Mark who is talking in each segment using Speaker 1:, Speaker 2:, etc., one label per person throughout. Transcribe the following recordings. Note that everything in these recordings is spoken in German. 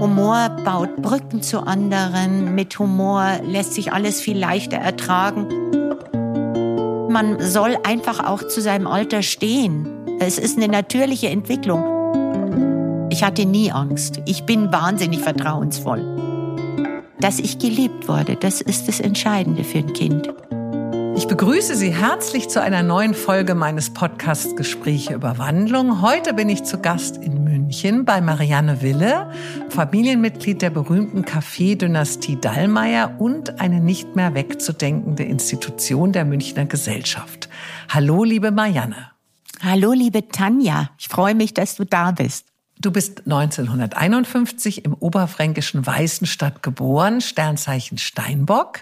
Speaker 1: Humor baut Brücken zu anderen. Mit Humor lässt sich alles viel leichter ertragen. Man soll einfach auch zu seinem Alter stehen. Es ist eine natürliche Entwicklung. Ich hatte nie Angst. Ich bin wahnsinnig vertrauensvoll. Dass ich geliebt wurde, das ist das Entscheidende für ein Kind.
Speaker 2: Ich begrüße Sie herzlich zu einer neuen Folge meines Podcasts Gespräche über Wandlung. Heute bin ich zu Gast in München bei Marianne Wille, Familienmitglied der berühmten Café-Dynastie Dallmayr und eine nicht mehr wegzudenkende Institution der Münchner Gesellschaft. Hallo, liebe Marianne.
Speaker 1: Hallo, liebe Tanja. Ich freue mich, dass du da bist.
Speaker 2: Du bist 1951 im oberfränkischen Weißenstadt geboren, Sternzeichen Steinbock.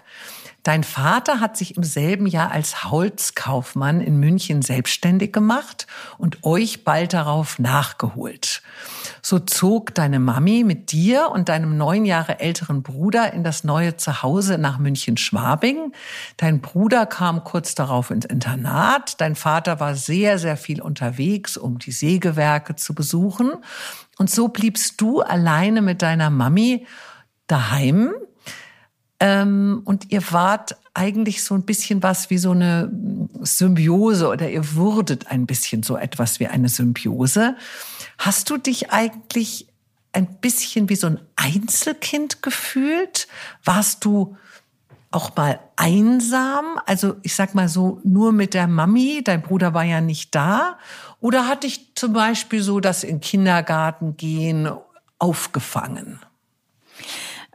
Speaker 2: Dein Vater hat sich im selben Jahr als Holzkaufmann in München selbstständig gemacht und euch bald darauf nachgeholt. So zog deine Mami mit dir und deinem neun Jahre älteren Bruder in das neue Zuhause nach München-Schwabing. Dein Bruder kam kurz darauf ins Internat. Dein Vater war sehr, sehr viel unterwegs, um die Sägewerke zu besuchen. Und so bliebst du alleine mit deiner Mami daheim ähm, und ihr wart eigentlich so ein bisschen was wie so eine Symbiose oder ihr wurdet ein bisschen so etwas wie eine Symbiose. Hast du dich eigentlich ein bisschen wie so ein Einzelkind gefühlt? Warst du auch mal einsam? Also ich sag mal so nur mit der Mami, dein Bruder war ja nicht da. Oder hatte ich zum Beispiel so das in Kindergarten gehen aufgefangen?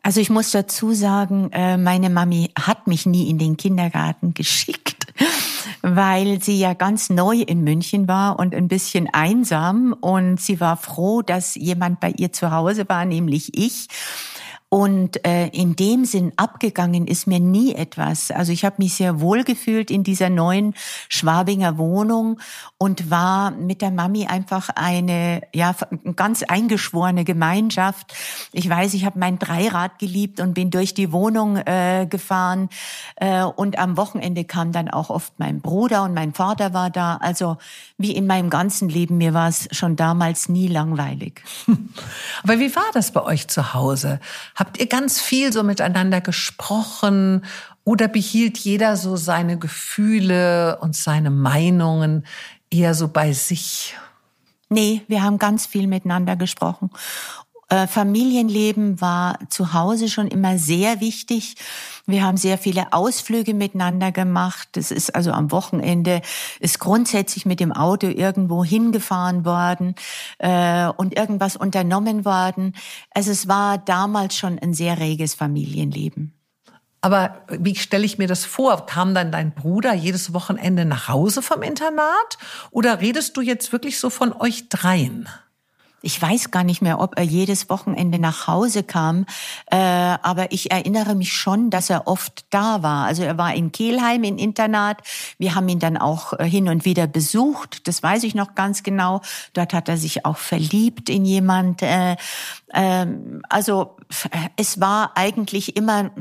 Speaker 1: Also ich muss dazu sagen, äh, meine Mami hat mich nie in den Kindergarten geschickt, weil sie ja ganz neu in München war und ein bisschen einsam und sie war froh, dass jemand bei ihr zu Hause war, nämlich ich. Und äh, in dem Sinn abgegangen ist mir nie etwas. Also ich habe mich sehr wohl gefühlt in dieser neuen Schwabinger Wohnung und war mit der Mami einfach eine ja ganz eingeschworene Gemeinschaft. Ich weiß, ich habe mein Dreirad geliebt und bin durch die Wohnung äh, gefahren. Äh, und am Wochenende kam dann auch oft mein Bruder und mein Vater war da. Also wie in meinem ganzen Leben, mir war es schon damals nie langweilig.
Speaker 2: Aber wie war das bei euch zu Hause? Habt ihr ganz viel so miteinander gesprochen oder behielt jeder so seine Gefühle und seine Meinungen eher so bei sich?
Speaker 1: Nee, wir haben ganz viel miteinander gesprochen. Äh, Familienleben war zu Hause schon immer sehr wichtig. Wir haben sehr viele Ausflüge miteinander gemacht. Das ist also am Wochenende ist grundsätzlich mit dem Auto irgendwo hingefahren worden äh, und irgendwas unternommen worden. Also es war damals schon ein sehr reges Familienleben.
Speaker 2: Aber wie stelle ich mir das vor? Kam dann dein Bruder jedes Wochenende nach Hause vom Internat? Oder redest du jetzt wirklich so von euch dreien?
Speaker 1: Ich weiß gar nicht mehr, ob er jedes Wochenende nach Hause kam, äh, aber ich erinnere mich schon, dass er oft da war. Also er war in Kehlheim im Internat. Wir haben ihn dann auch äh, hin und wieder besucht. Das weiß ich noch ganz genau. Dort hat er sich auch verliebt in jemand. Äh, äh, also es war eigentlich immer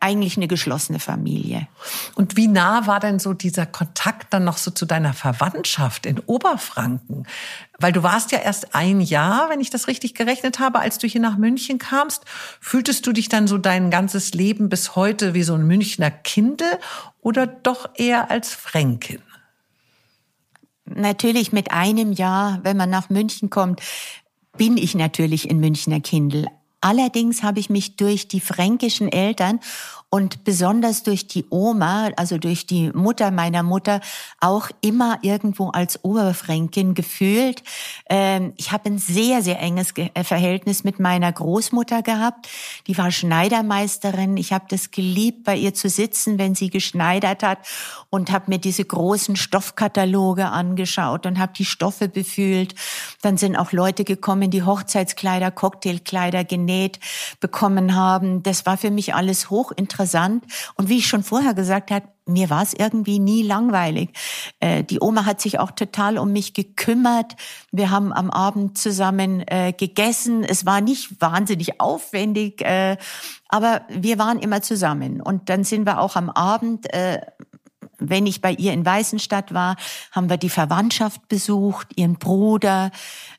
Speaker 1: eigentlich eine geschlossene Familie.
Speaker 2: Und wie nah war denn so dieser Kontakt dann noch so zu deiner Verwandtschaft in Oberfranken? Weil du warst ja erst ein Jahr, wenn ich das richtig gerechnet habe, als du hier nach München kamst. Fühltest du dich dann so dein ganzes Leben bis heute wie so ein Münchner Kindel oder doch eher als Fränkin?
Speaker 1: Natürlich mit einem Jahr, wenn man nach München kommt, bin ich natürlich ein Münchner Kindel. Allerdings habe ich mich durch die fränkischen Eltern und besonders durch die Oma, also durch die Mutter meiner Mutter, auch immer irgendwo als Oberfränkin gefühlt. Ähm, ich habe ein sehr, sehr enges äh, Verhältnis mit meiner Großmutter gehabt. Die war Schneidermeisterin. Ich habe das geliebt, bei ihr zu sitzen, wenn sie geschneidert hat und habe mir diese großen Stoffkataloge angeschaut und habe die Stoffe befühlt. Dann sind auch Leute gekommen, die Hochzeitskleider, Cocktailkleider genäht bekommen haben. Das war für mich alles hochinteressant interessant. Und wie ich schon vorher gesagt habe, mir war es irgendwie nie langweilig. Äh, die Oma hat sich auch total um mich gekümmert. Wir haben am Abend zusammen äh, gegessen. Es war nicht wahnsinnig aufwendig, äh, aber wir waren immer zusammen. Und dann sind wir auch am Abend wenn ich bei ihr in Weißenstadt war, haben wir die Verwandtschaft besucht, ihren Bruder,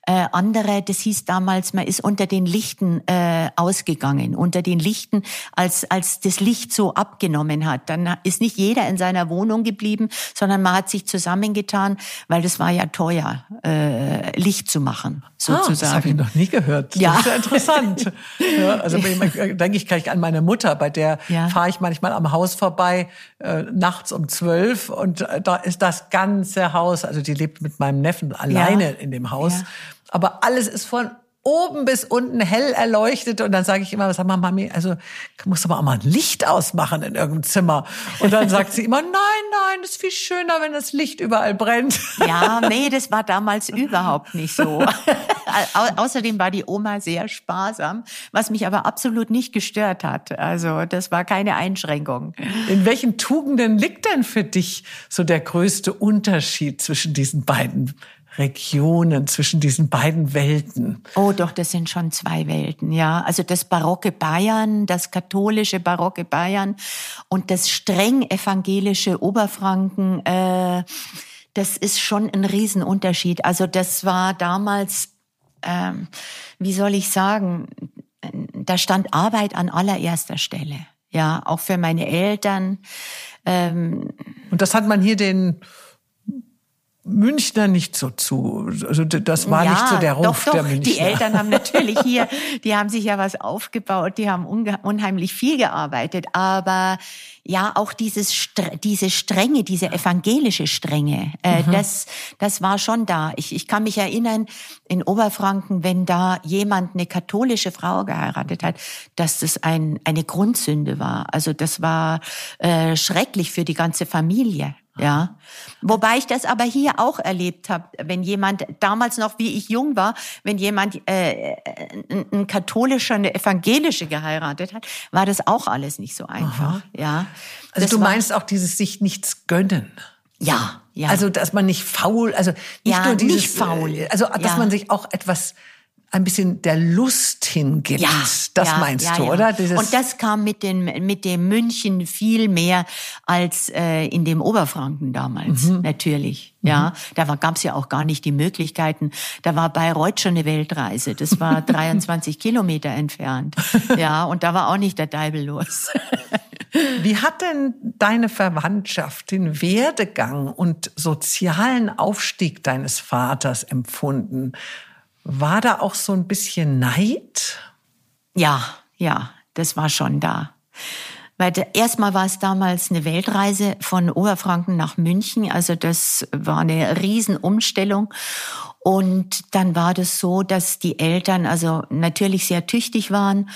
Speaker 1: äh, andere, das hieß damals, man ist unter den Lichten äh, ausgegangen, unter den Lichten, als, als das Licht so abgenommen hat. Dann ist nicht jeder in seiner Wohnung geblieben, sondern man hat sich zusammengetan, weil das war ja teuer, äh, Licht zu machen, sozusagen. Ah, das
Speaker 2: habe ich noch nie gehört. Ja. Das ist ja interessant. ja, also denke ich gleich an meine Mutter, bei der ja. fahre ich manchmal am Haus vorbei, äh, nachts um zwölf und äh, da ist das ganze Haus, also die lebt mit meinem Neffen alleine ja. in dem Haus. Ja aber alles ist von oben bis unten hell erleuchtet und dann sage ich immer, sag mal, Mami, also muss aber auch mal ein Licht ausmachen in irgendeinem Zimmer. Und dann sagt sie immer, nein, nein, das ist viel schöner, wenn das Licht überall brennt.
Speaker 1: Ja, nee, das war damals überhaupt nicht so. Au außerdem war die Oma sehr sparsam, was mich aber absolut nicht gestört hat. Also das war keine Einschränkung.
Speaker 2: In welchen Tugenden liegt denn für dich so der größte Unterschied zwischen diesen beiden Regionen, zwischen diesen beiden Welten?
Speaker 1: Oh, doch, das sind schon zwei Welten, ja. Also das barocke Bayern, das katholische barocke Bayern und das streng evangelische Oberfranken, äh, das ist schon ein Riesenunterschied. Also das war damals, äh, wie soll ich sagen, da stand Arbeit an allererster Stelle. Ja, auch für meine Eltern.
Speaker 2: Ähm, und das hat man hier den Münchner nicht so zu. Also das war ja, nicht so der Ruf
Speaker 1: doch, doch.
Speaker 2: der Münchner.
Speaker 1: Die Eltern haben natürlich hier, die haben sich ja was aufgebaut, die haben unheimlich viel gearbeitet, aber ja auch dieses diese Strenge, diese evangelische Strenge, äh, mhm. das das war schon da. Ich, ich kann mich erinnern in Oberfranken, wenn da jemand eine katholische Frau geheiratet hat, dass das ein eine Grundsünde war. Also das war äh, schrecklich für die ganze Familie. Ja, wobei ich das aber hier auch erlebt habe, wenn jemand damals noch, wie ich jung war, wenn jemand äh, ein, ein katholischer, eine evangelische geheiratet hat, war das auch alles nicht so einfach. Aha. Ja,
Speaker 2: also das du meinst auch dieses sich nichts gönnen.
Speaker 1: Ja, ja.
Speaker 2: Also dass man nicht faul, also nicht ja, nur dieses,
Speaker 1: nicht faul.
Speaker 2: also dass ja. man sich auch etwas ein bisschen der Lust hingibt. Ja, das ja, meinst ja, du, ja. oder?
Speaker 1: Dieses und das kam mit, den, mit dem München viel mehr als äh, in dem Oberfranken damals, mhm. natürlich. Mhm. Ja, da gab es ja auch gar nicht die Möglichkeiten. Da war Bayreuth schon eine Weltreise. Das war 23 Kilometer entfernt. Ja, und da war auch nicht der Deibel los.
Speaker 2: Wie hat denn deine Verwandtschaft den Werdegang und sozialen Aufstieg deines Vaters empfunden? War da auch so ein bisschen Neid?
Speaker 1: Ja, ja, das war schon da. Weil erstmal war es damals eine Weltreise von Oberfranken nach München. Also das war eine Riesenumstellung. Und dann war das so, dass die Eltern also natürlich sehr tüchtig waren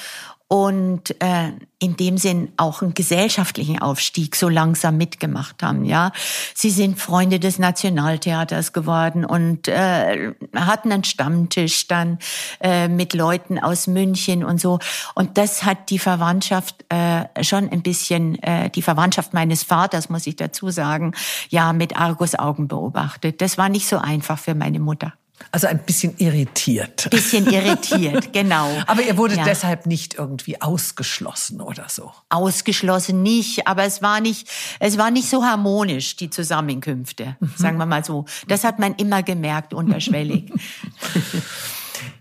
Speaker 1: und äh, in dem Sinn auch einen gesellschaftlichen Aufstieg so langsam mitgemacht haben. Ja, sie sind Freunde des Nationaltheaters geworden und äh, hatten einen Stammtisch dann äh, mit Leuten aus München und so. Und das hat die Verwandtschaft äh, schon ein bisschen, äh, die Verwandtschaft meines Vaters muss ich dazu sagen, ja mit Argusaugen beobachtet. Das war nicht so einfach für meine Mutter.
Speaker 2: Also ein bisschen irritiert.
Speaker 1: Bisschen irritiert, genau.
Speaker 2: Aber ihr wurdet ja. deshalb nicht irgendwie ausgeschlossen oder so.
Speaker 1: Ausgeschlossen nicht, aber es war nicht, es war nicht so harmonisch, die Zusammenkünfte, mhm. sagen wir mal so. Das hat man immer gemerkt, unterschwellig.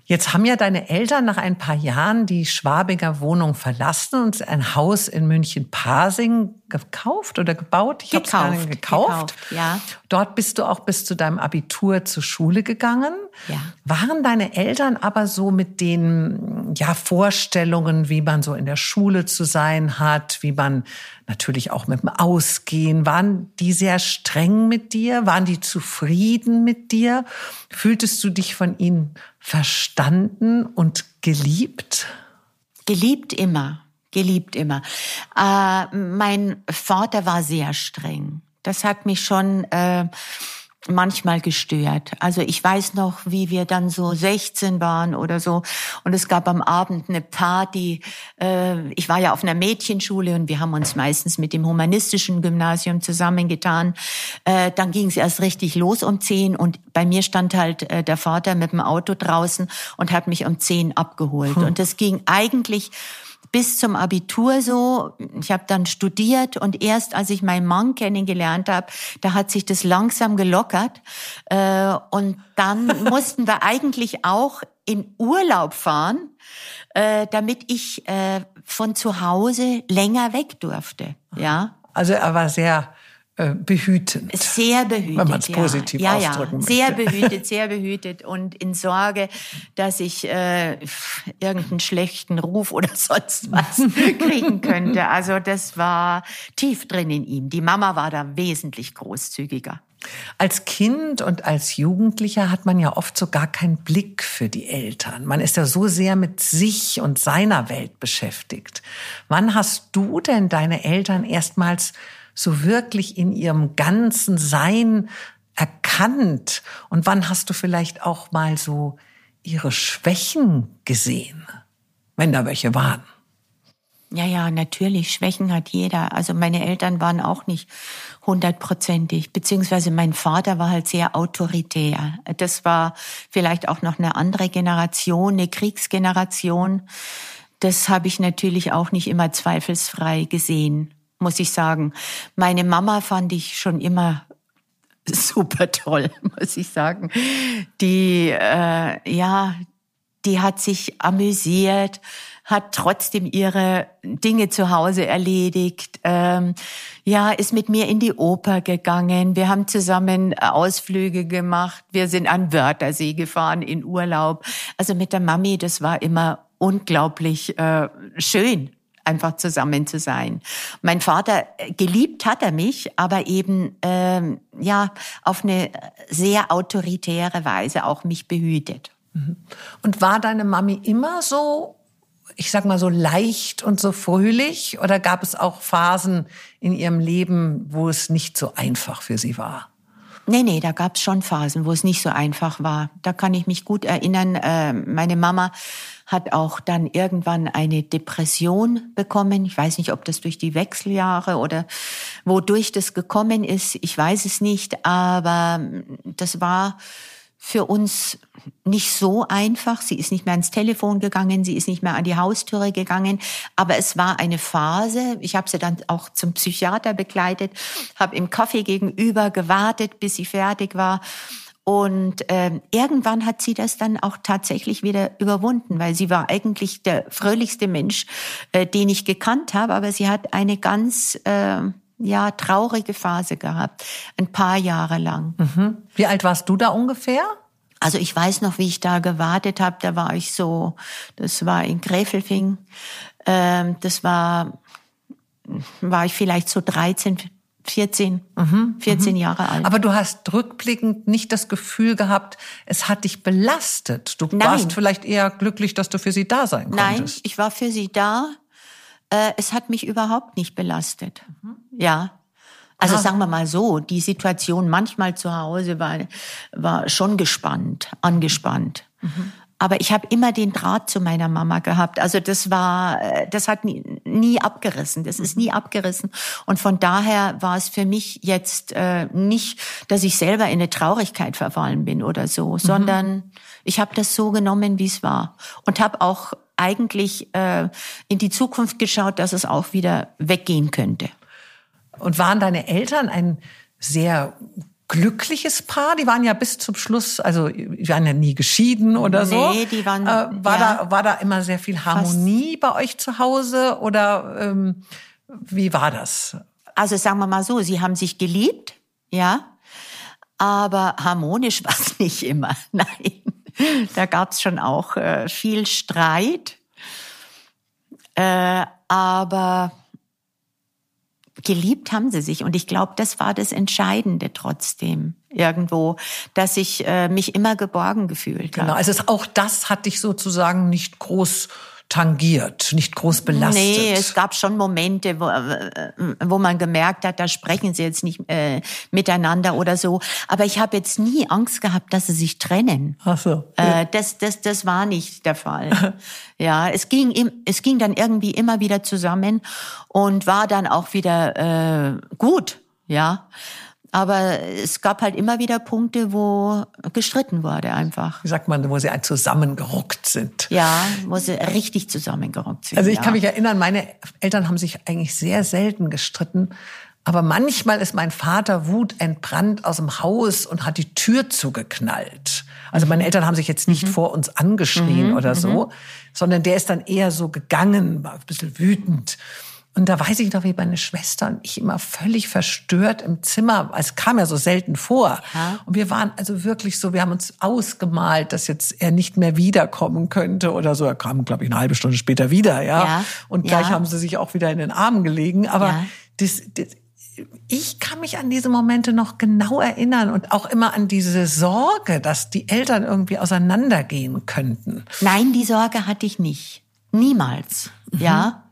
Speaker 2: Jetzt haben ja deine Eltern nach ein paar Jahren die Schwabinger Wohnung verlassen und ein Haus in München-Pasing gekauft oder gebaut?
Speaker 1: Ich gekauft,
Speaker 2: gekauft.
Speaker 1: gekauft. Ja.
Speaker 2: Dort bist du auch bis zu deinem Abitur zur Schule gegangen.
Speaker 1: Ja.
Speaker 2: Waren deine Eltern aber so mit den ja, Vorstellungen, wie man so in der Schule zu sein hat, wie man natürlich auch mit dem Ausgehen, waren die sehr streng mit dir? Waren die zufrieden mit dir? Fühltest du dich von ihnen verstanden und geliebt?
Speaker 1: Geliebt immer, geliebt immer. Äh, mein Vater war sehr streng. Das hat mich schon äh, manchmal gestört. Also ich weiß noch, wie wir dann so 16 waren oder so und es gab am Abend eine Party. Äh, ich war ja auf einer Mädchenschule und wir haben uns meistens mit dem humanistischen Gymnasium zusammengetan. Äh, dann ging es erst richtig los um 10 und bei mir stand halt äh, der Vater mit dem Auto draußen und hat mich um 10 abgeholt. Hm. Und das ging eigentlich bis zum Abitur so. Ich habe dann studiert und erst als ich meinen Mann kennengelernt habe, da hat sich das langsam gelockert. Äh, und dann mussten wir eigentlich auch in Urlaub fahren, äh, damit ich äh, von zu Hause länger weg durfte. Ja.
Speaker 2: Also er war sehr behütend.
Speaker 1: Sehr behütet.
Speaker 2: Wenn man es positiv
Speaker 1: ja,
Speaker 2: ausdrücken
Speaker 1: ja, Sehr behütet, sehr behütet und in Sorge, dass ich äh, irgendeinen schlechten Ruf oder sonst was kriegen könnte. Also das war tief drin in ihm. Die Mama war da wesentlich großzügiger.
Speaker 2: Als Kind und als Jugendlicher hat man ja oft so gar keinen Blick für die Eltern. Man ist ja so sehr mit sich und seiner Welt beschäftigt. Wann hast du denn deine Eltern erstmals so wirklich in ihrem ganzen Sein erkannt? Und wann hast du vielleicht auch mal so ihre Schwächen gesehen, wenn da welche waren?
Speaker 1: Ja, ja, natürlich. Schwächen hat jeder. Also meine Eltern waren auch nicht hundertprozentig, beziehungsweise mein Vater war halt sehr autoritär. Das war vielleicht auch noch eine andere Generation, eine Kriegsgeneration. Das habe ich natürlich auch nicht immer zweifelsfrei gesehen muss ich sagen. Meine Mama fand ich schon immer super toll, muss ich sagen. Die, äh, ja, die hat sich amüsiert, hat trotzdem ihre Dinge zu Hause erledigt, ähm, ja, ist mit mir in die Oper gegangen. Wir haben zusammen Ausflüge gemacht. Wir sind an Wörthersee gefahren in Urlaub. Also mit der Mami, das war immer unglaublich äh, schön einfach zusammen zu sein. Mein Vater äh, geliebt hat er mich, aber eben ähm, ja auf eine sehr autoritäre Weise auch mich behütet.
Speaker 2: Mhm. Und war deine Mami immer so, ich sag mal so leicht und so fröhlich, oder gab es auch Phasen in ihrem Leben, wo es nicht so einfach für sie war?
Speaker 1: Nee, nee, da gab es schon Phasen, wo es nicht so einfach war. Da kann ich mich gut erinnern. Äh, meine Mama hat auch dann irgendwann eine Depression bekommen. Ich weiß nicht, ob das durch die Wechseljahre oder wodurch das gekommen ist. Ich weiß es nicht, aber das war für uns nicht so einfach. Sie ist nicht mehr ans Telefon gegangen, sie ist nicht mehr an die Haustüre gegangen. Aber es war eine Phase. Ich habe sie dann auch zum Psychiater begleitet, habe im Kaffee gegenüber gewartet, bis sie fertig war. Und ähm, irgendwann hat sie das dann auch tatsächlich wieder überwunden, weil sie war eigentlich der fröhlichste Mensch, äh, den ich gekannt habe, aber sie hat eine ganz äh, ja traurige Phase gehabt, ein paar Jahre lang.
Speaker 2: Mhm. Wie alt warst du da ungefähr?
Speaker 1: Also ich weiß noch, wie ich da gewartet habe. Da war ich so, das war in Gräfelfing. Ähm, das war war ich vielleicht so 13, 14, mhm, 14 mhm. Jahre alt.
Speaker 2: Aber du hast rückblickend nicht das Gefühl gehabt, es hat dich belastet. Du Nein. warst vielleicht eher glücklich, dass du für sie da sein konntest.
Speaker 1: Nein, ich war für sie da. Äh, es hat mich überhaupt nicht belastet. Mhm. Ja. Also ah. sagen wir mal so, die Situation manchmal zu Hause war, war schon gespannt, angespannt. Mhm. Aber ich habe immer den Draht zu meiner Mama gehabt. Also das war, äh, das hat nie, nie abgerissen. Das ist nie abgerissen. Und von daher war es für mich jetzt äh, nicht, dass ich selber in eine Traurigkeit verfallen bin oder so, mhm. sondern ich habe das so genommen, wie es war. Und habe auch eigentlich äh, in die Zukunft geschaut, dass es auch wieder weggehen könnte.
Speaker 2: Und waren deine Eltern ein sehr glückliches Paar. Die waren ja bis zum Schluss, also die waren ja nie geschieden oder so.
Speaker 1: Nee, die waren.
Speaker 2: Äh, war ja, da war da immer sehr viel Harmonie bei euch zu Hause oder ähm, wie war das?
Speaker 1: Also sagen wir mal so, sie haben sich geliebt, ja, aber harmonisch war es nicht immer. Nein, da gab es schon auch äh, viel Streit, äh, aber geliebt haben sie sich. Und ich glaube, das war das Entscheidende trotzdem irgendwo, dass ich äh, mich immer geborgen gefühlt
Speaker 2: habe. Genau, also auch das hat dich sozusagen nicht groß tangiert, nicht groß belastet.
Speaker 1: Nee, es gab schon Momente, wo, äh, wo man gemerkt hat, da sprechen sie jetzt nicht äh, miteinander oder so. Aber ich habe jetzt nie Angst gehabt, dass sie sich trennen.
Speaker 2: Ach so.
Speaker 1: Äh, das, das, das war nicht der Fall. ja, es ging, es ging dann irgendwie immer wieder zusammen und war dann auch wieder äh, gut. Ja. Aber es gab halt immer wieder Punkte, wo gestritten wurde einfach.
Speaker 2: Wie sagt man, wo sie zusammengerockt sind.
Speaker 1: Ja, wo sie richtig zusammengerockt sind.
Speaker 2: Also ich
Speaker 1: ja.
Speaker 2: kann mich erinnern, meine Eltern haben sich eigentlich sehr selten gestritten. Aber manchmal ist mein Vater wutentbrannt aus dem Haus und hat die Tür zugeknallt. Also meine Eltern haben sich jetzt nicht mhm. vor uns angeschrien mhm. oder so, mhm. sondern der ist dann eher so gegangen, war ein bisschen wütend. Und da weiß ich noch, wie meine Schwester und ich immer völlig verstört im Zimmer, es kam ja so selten vor. Ja. Und wir waren also wirklich so, wir haben uns ausgemalt, dass jetzt er nicht mehr wiederkommen könnte oder so. Er kam, glaube ich, eine halbe Stunde später wieder, ja. ja. Und gleich ja. haben sie sich auch wieder in den Armen gelegen. Aber das, das ich kann mich an diese Momente noch genau erinnern und auch immer an diese Sorge, dass die Eltern irgendwie auseinandergehen könnten.
Speaker 1: Nein, die Sorge hatte ich nicht. Niemals. Mhm. Ja.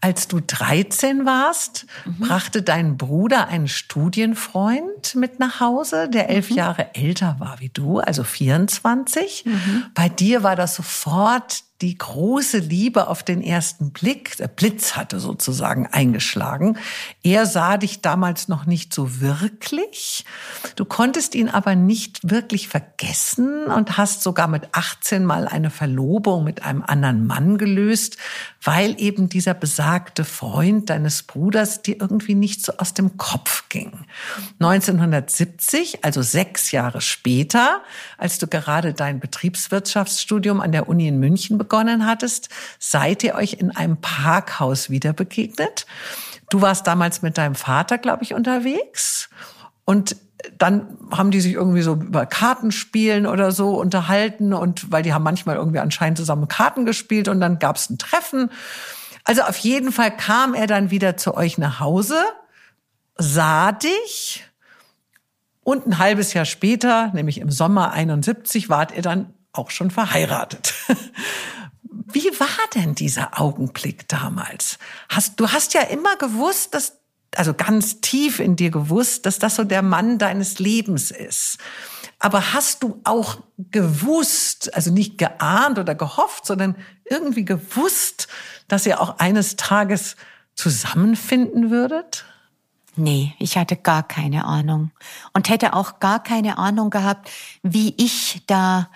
Speaker 2: Als du 13 warst, mhm. brachte dein Bruder einen Studienfreund mit nach Hause, der elf mhm. Jahre älter war wie du, also 24. Mhm. Bei dir war das sofort die große Liebe auf den ersten Blick, der Blitz hatte sozusagen eingeschlagen. Er sah dich damals noch nicht so wirklich. Du konntest ihn aber nicht wirklich vergessen und hast sogar mit 18 mal eine Verlobung mit einem anderen Mann gelöst, weil eben dieser besagte Freund deines Bruders dir irgendwie nicht so aus dem Kopf ging. 1970, also sechs Jahre später, als du gerade dein Betriebswirtschaftsstudium an der Uni in München begonnen hattest, seid ihr euch in einem Parkhaus wieder begegnet. Du warst damals mit deinem Vater, glaube ich, unterwegs. Und dann haben die sich irgendwie so über Kartenspielen oder so unterhalten und weil die haben manchmal irgendwie anscheinend zusammen Karten gespielt und dann gab es ein Treffen. Also auf jeden Fall kam er dann wieder zu euch nach Hause, sah dich und ein halbes Jahr später, nämlich im Sommer 71, wart ihr dann auch schon verheiratet. Wie war denn dieser Augenblick damals? Hast, du hast ja immer gewusst, dass, also ganz tief in dir gewusst, dass das so der Mann deines Lebens ist. Aber hast du auch gewusst, also nicht geahnt oder gehofft, sondern irgendwie gewusst, dass ihr auch eines Tages zusammenfinden würdet?
Speaker 1: Nee, ich hatte gar keine Ahnung und hätte auch gar keine Ahnung gehabt, wie ich da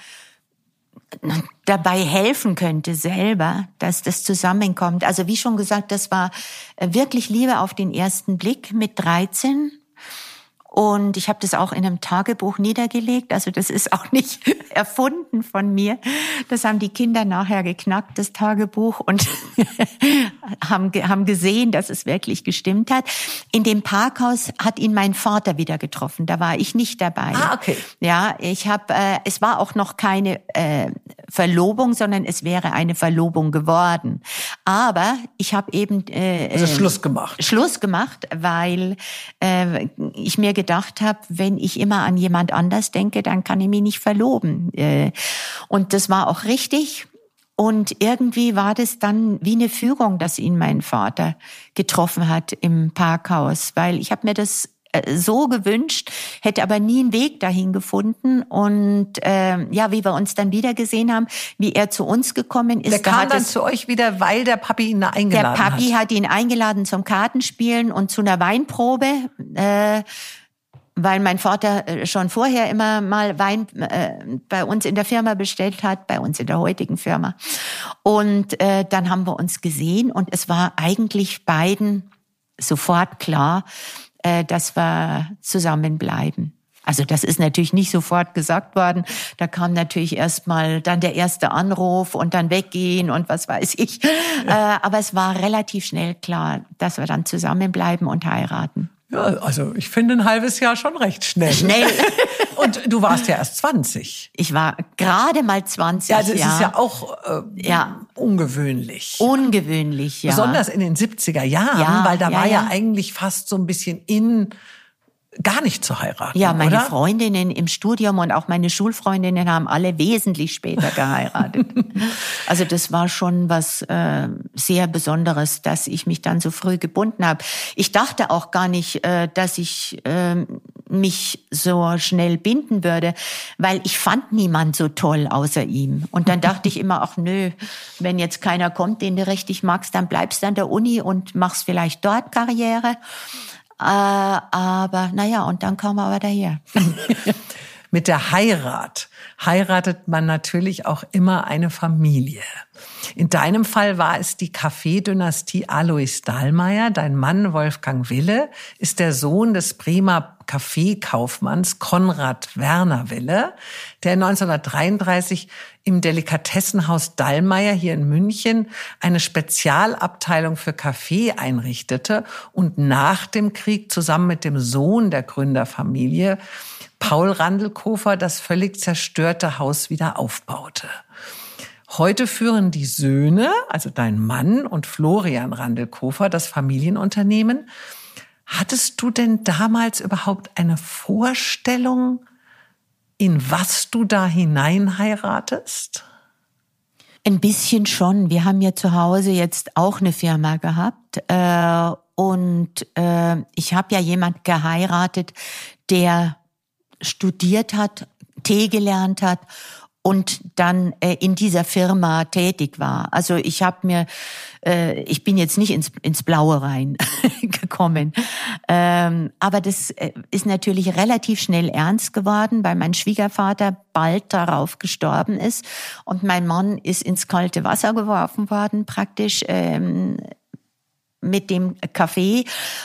Speaker 1: dabei helfen könnte selber, dass das zusammenkommt. Also wie schon gesagt, das war äh, wirklich Liebe auf den ersten Blick mit 13 und ich habe das auch in einem Tagebuch niedergelegt. Also das ist auch nicht erfunden von mir. Das haben die Kinder nachher geknackt, das Tagebuch, und haben, haben gesehen, dass es wirklich gestimmt hat. In dem Parkhaus hat ihn mein Vater wieder getroffen. Da war ich nicht dabei.
Speaker 2: Ah, okay.
Speaker 1: Ja, ich habe, äh, es war auch noch keine äh, Verlobung, sondern es wäre eine Verlobung geworden. Aber ich habe eben
Speaker 2: äh, also Schluss gemacht.
Speaker 1: Schluss gemacht, weil äh, ich mir gedacht habe, wenn ich immer an jemand anders denke, dann kann ich mich nicht verloben. Äh, und das war auch richtig. Und irgendwie war das dann wie eine Fügung, dass ihn mein Vater getroffen hat im Parkhaus, weil ich habe mir das so gewünscht, hätte aber nie einen Weg dahin gefunden. Und äh, ja, wie wir uns dann wieder gesehen haben, wie er zu uns gekommen ist.
Speaker 2: Der kam da dann zu euch wieder, weil der Papi ihn eingeladen
Speaker 1: hat. Der Papi
Speaker 2: hat.
Speaker 1: hat ihn eingeladen zum Kartenspielen und zu einer Weinprobe. Äh, weil mein Vater äh, schon vorher immer mal Wein äh, bei uns in der Firma bestellt hat, bei uns in der heutigen Firma. Und äh, dann haben wir uns gesehen und es war eigentlich beiden sofort klar, äh, dass wir zusammenbleiben. Also das ist natürlich nicht sofort gesagt worden. Da kam natürlich erstmal dann der erste Anruf und dann weggehen und was weiß ich. Ja. Äh, aber es war relativ schnell klar, dass wir dann zusammenbleiben und heiraten.
Speaker 2: Ja, also ich finde ein halbes Jahr schon recht schnell.
Speaker 1: Schnell.
Speaker 2: Und du warst ja erst 20.
Speaker 1: Ich war gerade mal 20.
Speaker 2: Ja, also es
Speaker 1: ja.
Speaker 2: ist ja auch äh, ja. ungewöhnlich.
Speaker 1: Ungewöhnlich, ja.
Speaker 2: Besonders in den 70er Jahren, ja, weil da war ja, eigentlich fast so ein bisschen in gar nicht zu heiraten.
Speaker 1: Ja, meine
Speaker 2: oder?
Speaker 1: Freundinnen im Studium und auch meine Schulfreundinnen haben alle wesentlich später geheiratet. also das war schon was äh, sehr Besonderes, dass ich mich dann so früh gebunden habe. Ich dachte auch gar nicht, äh, dass ich äh, mich so schnell binden würde, weil ich fand niemand so toll außer ihm. Und dann dachte ich immer, ach nö, wenn jetzt keiner kommt, den du richtig magst, dann bleibst du an der Uni und machst vielleicht dort Karriere. Aber naja, und dann kam er aber daher.
Speaker 2: Mit der Heirat heiratet man natürlich auch immer eine Familie. In deinem Fall war es die Kaffeedynastie Alois Dahlmeier. Dein Mann Wolfgang Wille ist der Sohn des Bremer Kaffeekaufmanns Konrad Werner Wille, der 1933 im Delikatessenhaus Dallmayr hier in München eine Spezialabteilung für Kaffee einrichtete und nach dem Krieg zusammen mit dem Sohn der Gründerfamilie Paul Randelkofer das völlig zerstörte Haus wieder aufbaute. Heute führen die Söhne, also dein Mann und Florian Randelkofer, das Familienunternehmen. Hattest du denn damals überhaupt eine Vorstellung, in was du da hinein heiratest?
Speaker 1: Ein bisschen schon. Wir haben ja zu Hause jetzt auch eine Firma gehabt. Äh, und äh, ich habe ja jemand geheiratet, der studiert hat, Tee gelernt hat und dann äh, in dieser Firma tätig war. Also ich habe mir, äh, ich bin jetzt nicht ins, ins Blaue rein gekommen, ähm, aber das äh, ist natürlich relativ schnell ernst geworden, weil mein Schwiegervater bald darauf gestorben ist und mein Mann ist ins kalte Wasser geworfen worden, praktisch. Ähm, mit dem Kaffee.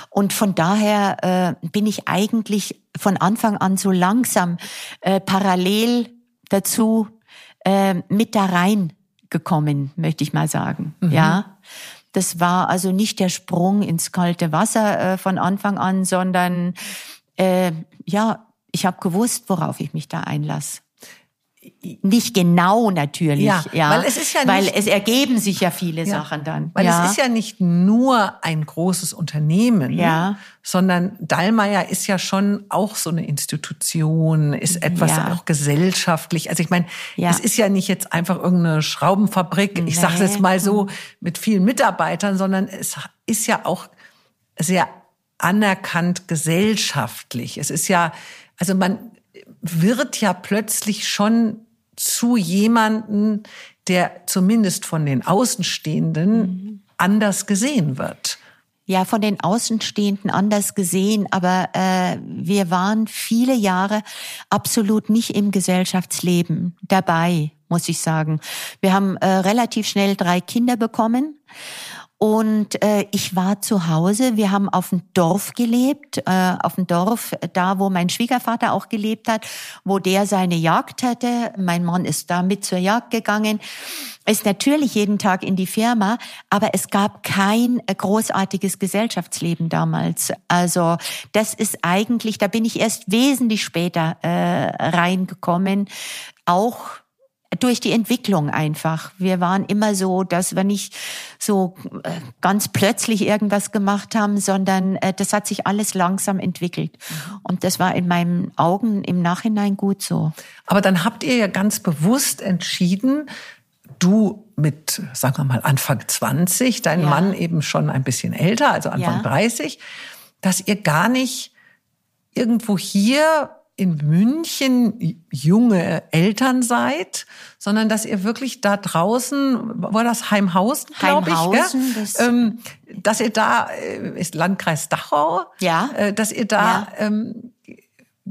Speaker 1: Und von daher äh, bin ich eigentlich von Anfang an so langsam äh, parallel dazu äh, mit da rein gekommen, möchte ich mal sagen. Mhm. Ja. Das war also nicht der Sprung ins kalte Wasser äh, von Anfang an, sondern äh, ja, ich habe gewusst, worauf ich mich da einlasse nicht genau natürlich, ja, ja, weil es ist ja nicht, weil es ergeben sich ja viele ja, Sachen dann.
Speaker 2: Weil
Speaker 1: ja.
Speaker 2: es ist ja nicht nur ein großes Unternehmen, ja. sondern Dallmayr ist ja schon auch so eine Institution, ist etwas ja. auch gesellschaftlich. Also ich meine, es ist ja nicht jetzt einfach irgendeine Schraubenfabrik, ich nee. sage es jetzt mal so, mit vielen Mitarbeitern, sondern es ist ja auch sehr anerkannt gesellschaftlich. Es ist ja, also man wird ja plötzlich schon zu jemanden, der zumindest von den Außenstehenden mhm. anders gesehen wird.
Speaker 1: Ja, von den Außenstehenden anders gesehen, aber äh, wir waren viele Jahre absolut nicht im Gesellschaftsleben dabei, muss ich sagen. Wir haben äh, relativ schnell drei Kinder bekommen und äh, ich war zu Hause. Wir haben auf dem Dorf gelebt, äh, auf dem Dorf, da wo mein Schwiegervater auch gelebt hat, wo der seine Jagd hatte. Mein Mann ist da mit zur Jagd gegangen, ist natürlich jeden Tag in die Firma, aber es gab kein großartiges Gesellschaftsleben damals. Also das ist eigentlich, da bin ich erst wesentlich später äh, reingekommen, auch durch die Entwicklung einfach. Wir waren immer so, dass wir nicht so äh, ganz plötzlich irgendwas gemacht haben, sondern äh, das hat sich alles langsam entwickelt. Mhm. Und das war in meinen Augen im Nachhinein gut so.
Speaker 2: Aber dann habt ihr ja ganz bewusst entschieden, du mit, sagen wir mal, Anfang 20, dein ja. Mann eben schon ein bisschen älter, also Anfang ja. 30, dass ihr gar nicht irgendwo hier in München junge Eltern seid, sondern dass ihr wirklich da draußen, war das Heimhausen, glaube ich, gell? Das ähm, dass ihr da, äh, ist Landkreis Dachau,
Speaker 1: ja.
Speaker 2: Äh, dass ihr da ja. ähm,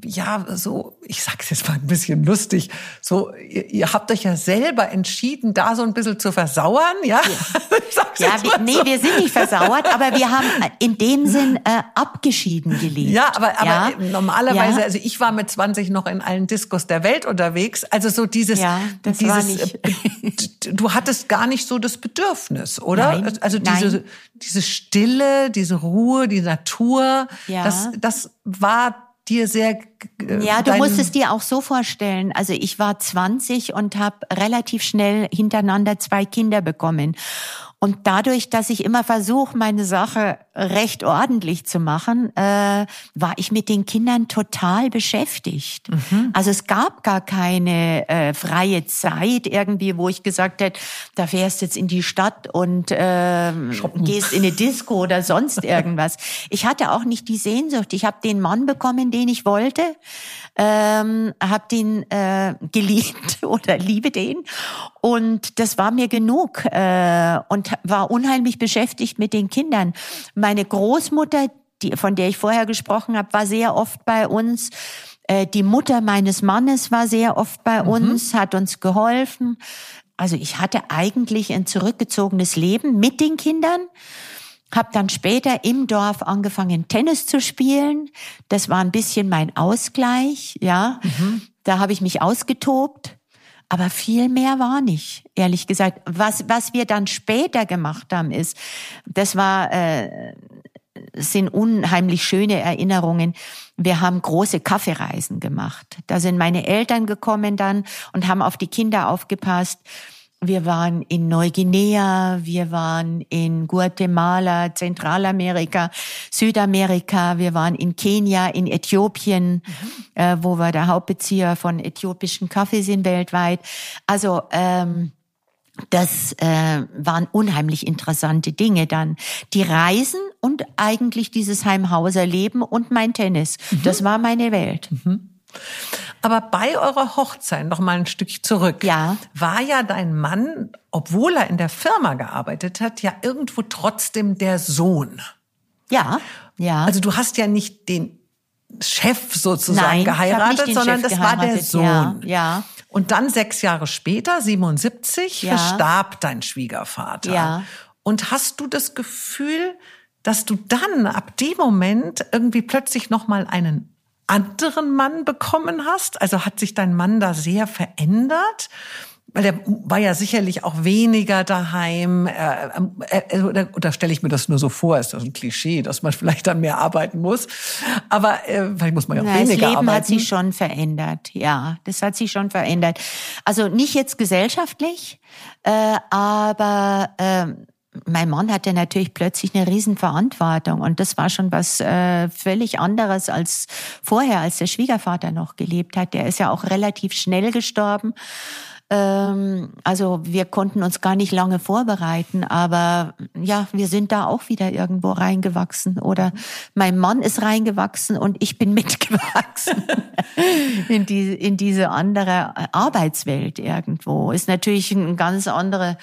Speaker 2: ja, so, ich sag's jetzt mal ein bisschen lustig, so, ihr, ihr, habt euch ja selber entschieden, da so ein bisschen zu versauern, ja?
Speaker 1: Ja, ja wir, nee, so. wir sind nicht versauert, aber wir haben in dem Sinn äh, abgeschieden gelebt.
Speaker 2: Ja, aber, aber ja? normalerweise, ja. also ich war mit 20 noch in allen Diskos der Welt unterwegs, also so dieses,
Speaker 1: ja, das dieses, war nicht.
Speaker 2: Äh, du hattest gar nicht so das Bedürfnis, oder? Nein, also diese, nein. diese Stille, diese Ruhe, die Natur, ja. das, das war dir sehr.
Speaker 1: Äh, ja, du musst es dir auch so vorstellen. Also ich war 20 und habe relativ schnell hintereinander zwei Kinder bekommen. Und dadurch, dass ich immer versuche, meine Sache recht ordentlich zu machen, äh, war ich mit den Kindern total beschäftigt. Mhm. Also es gab gar keine äh, freie Zeit irgendwie, wo ich gesagt hätte, da fährst jetzt in die Stadt und äh, gehst in eine Disco oder sonst irgendwas. ich hatte auch nicht die Sehnsucht. Ich habe den Mann bekommen, den ich wollte ähm, habe den äh, geliebt oder liebe den und das war mir genug äh, und war unheimlich beschäftigt mit den Kindern. Meine Großmutter, die, von der ich vorher gesprochen habe, war sehr oft bei uns. Äh, die Mutter meines Mannes war sehr oft bei mhm. uns, hat uns geholfen. Also ich hatte eigentlich ein zurückgezogenes Leben mit den Kindern. Hab dann später im Dorf angefangen, Tennis zu spielen. Das war ein bisschen mein Ausgleich, ja. Mhm. Da habe ich mich ausgetobt. Aber viel mehr war nicht, ehrlich gesagt. Was, was wir dann später gemacht haben, ist, das war, äh, sind unheimlich schöne Erinnerungen. Wir haben große Kaffeereisen gemacht. Da sind meine Eltern gekommen dann und haben auf die Kinder aufgepasst. Wir waren in Neuguinea, wir waren in Guatemala, Zentralamerika, Südamerika, wir waren in Kenia, in Äthiopien, mhm. äh, wo wir der Hauptbezieher von äthiopischen Kaffee sind weltweit. Also ähm, das äh, waren unheimlich interessante Dinge dann. Die Reisen und eigentlich dieses Heimhauserleben und mein Tennis. Mhm. Das war meine Welt. Mhm.
Speaker 2: Aber bei eurer Hochzeit, noch mal ein Stück zurück,
Speaker 1: ja.
Speaker 2: war ja dein Mann, obwohl er in der Firma gearbeitet hat, ja irgendwo trotzdem der Sohn.
Speaker 1: Ja, ja.
Speaker 2: Also du hast ja nicht den Chef sozusagen Nein, geheiratet, sondern Chef das war der Sohn.
Speaker 1: Ja, ja.
Speaker 2: Und dann sechs Jahre später, 77, ja. verstarb dein Schwiegervater.
Speaker 1: Ja.
Speaker 2: Und hast du das Gefühl, dass du dann ab dem Moment irgendwie plötzlich noch mal einen anderen Mann bekommen hast? Also hat sich dein Mann da sehr verändert? Weil der war ja sicherlich auch weniger daheim. Äh, äh, oder, oder stelle ich mir das nur so vor? Ist das ein Klischee, dass man vielleicht dann mehr arbeiten muss? Aber äh, vielleicht muss man ja auch Na, weniger arbeiten.
Speaker 1: Das Leben
Speaker 2: arbeiten.
Speaker 1: hat sich schon verändert. Ja, das hat sich schon verändert. Also nicht jetzt gesellschaftlich, äh, aber äh, mein Mann hatte natürlich plötzlich eine Riesenverantwortung und das war schon was äh, völlig anderes als vorher, als der Schwiegervater noch gelebt hat. Der ist ja auch relativ schnell gestorben. Ähm, also wir konnten uns gar nicht lange vorbereiten, aber ja, wir sind da auch wieder irgendwo reingewachsen oder mein Mann ist reingewachsen und ich bin mitgewachsen in, die, in diese andere Arbeitswelt irgendwo. Ist natürlich ein ganz andere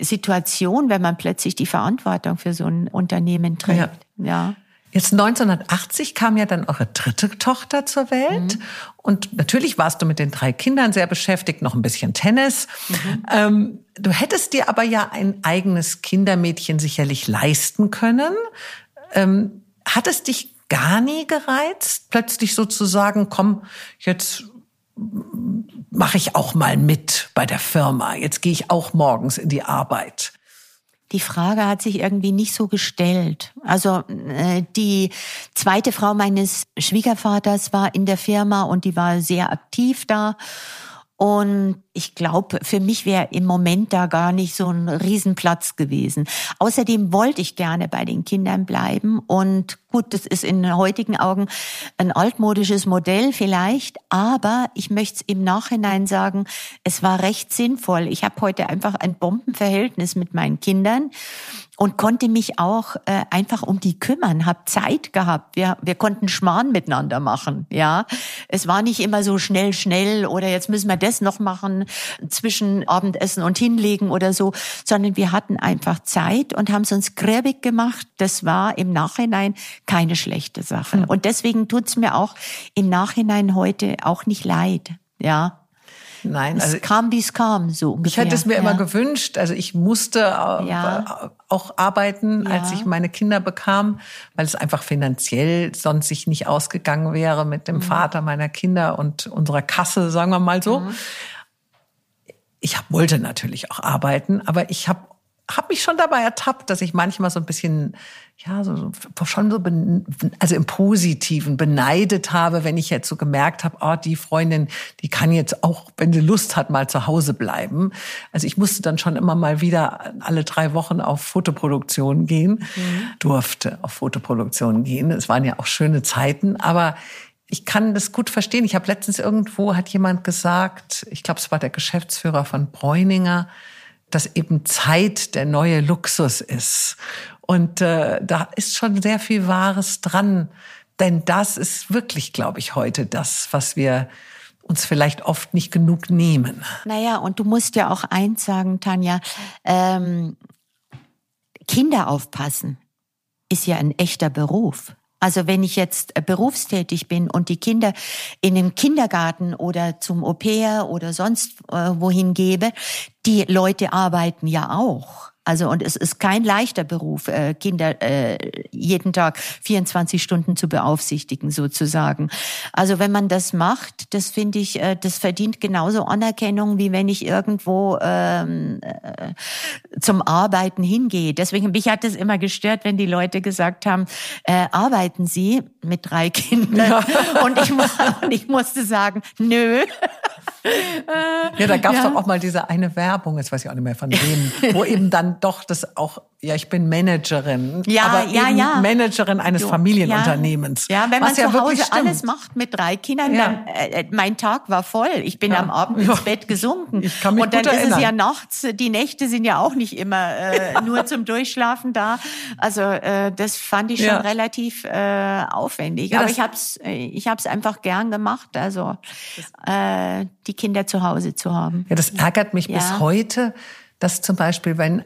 Speaker 1: Situation, wenn man plötzlich die Verantwortung für so ein Unternehmen trägt. Ja. ja.
Speaker 2: Jetzt 1980 kam ja dann eure dritte Tochter zur Welt. Mhm. Und natürlich warst du mit den drei Kindern sehr beschäftigt, noch ein bisschen Tennis. Mhm. Ähm, du hättest dir aber ja ein eigenes Kindermädchen sicherlich leisten können. Ähm, hat es dich gar nie gereizt, plötzlich sozusagen, komm, jetzt mache ich auch mal mit bei der Firma. Jetzt gehe ich auch morgens in die Arbeit.
Speaker 1: Die Frage hat sich irgendwie nicht so gestellt. Also äh, die zweite Frau meines Schwiegervaters war in der Firma und die war sehr aktiv da. Und ich glaube, für mich wäre im Moment da gar nicht so ein Riesenplatz gewesen. Außerdem wollte ich gerne bei den Kindern bleiben. Und gut, das ist in heutigen Augen ein altmodisches Modell vielleicht, aber ich möchte es im Nachhinein sagen, es war recht sinnvoll. Ich habe heute einfach ein Bombenverhältnis mit meinen Kindern und konnte mich auch äh, einfach um die kümmern, hab Zeit gehabt. Wir, wir konnten Schmarrn miteinander machen, ja. Es war nicht immer so schnell, schnell oder jetzt müssen wir das noch machen zwischen Abendessen und hinlegen oder so, sondern wir hatten einfach Zeit und haben es uns gräbig gemacht. Das war im Nachhinein keine schlechte Sache. Mhm. Und deswegen tut's mir auch im Nachhinein heute auch nicht leid, ja.
Speaker 2: Nein,
Speaker 1: also es kam, wie es kam, so
Speaker 2: ungefähr. Ich hätte es mir ja. immer gewünscht. Also ich musste ja. auch arbeiten, ja. als ich meine Kinder bekam, weil es einfach finanziell sonst sich nicht ausgegangen wäre mit dem mhm. Vater meiner Kinder und unserer Kasse, sagen wir mal so. Mhm. Ich wollte natürlich auch arbeiten, aber ich habe habe mich schon dabei ertappt, dass ich manchmal so ein bisschen, ja, so, schon so, also im Positiven beneidet habe, wenn ich jetzt so gemerkt habe, oh, die Freundin, die kann jetzt auch, wenn sie Lust hat, mal zu Hause bleiben. Also ich musste dann schon immer mal wieder alle drei Wochen auf Fotoproduktion gehen, mhm. durfte auf Fotoproduktion gehen. Es waren ja auch schöne Zeiten, aber ich kann das gut verstehen. Ich habe letztens irgendwo, hat jemand gesagt, ich glaube, es war der Geschäftsführer von Bräuninger, dass eben Zeit der neue Luxus ist. Und äh, da ist schon sehr viel Wahres dran. Denn das ist wirklich, glaube ich, heute das, was wir uns vielleicht oft nicht genug nehmen.
Speaker 1: Naja, und du musst ja auch eins sagen, Tanja, ähm, Kinder aufpassen ist ja ein echter Beruf. Also wenn ich jetzt äh, berufstätig bin und die Kinder in einem Kindergarten oder zum Au-pair oder sonst äh, wohin gebe, die Leute arbeiten ja auch. Also und es ist kein leichter Beruf, äh, Kinder äh, jeden Tag 24 Stunden zu beaufsichtigen sozusagen. Also wenn man das macht, das finde ich, äh, das verdient genauso Anerkennung, wie wenn ich irgendwo ähm, äh, zum Arbeiten hingehe. Deswegen mich hat es immer gestört, wenn die Leute gesagt haben, äh, arbeiten Sie mit drei Kindern? Ja. Und, ich, und ich musste sagen, nö.
Speaker 2: Ja, da gab es ja. doch auch mal diese eine Werbung, jetzt weiß ich auch nicht mehr von wem, wo eben dann doch das auch ja, ich bin Managerin,
Speaker 1: ja, aber ja, eben ja.
Speaker 2: Managerin eines du, Familienunternehmens.
Speaker 1: Ja, wenn man zu Hause alles macht mit drei Kindern, dann äh, äh, mein Tag war voll. Ich bin am Abend ins Bett gesunken.
Speaker 2: Ich kann mich
Speaker 1: Und dann ist
Speaker 2: erinnern.
Speaker 1: es ja nachts. Die Nächte sind ja auch nicht immer äh, nur zum Durchschlafen da. Also äh, das fand ich schon relativ äh, aufwendig. aber ich hab's, äh, ich hab's einfach gern gemacht. Also äh, die Kinder zu Hause zu haben.
Speaker 2: Ja, das ärgert mich bis heute, dass zum Beispiel, wenn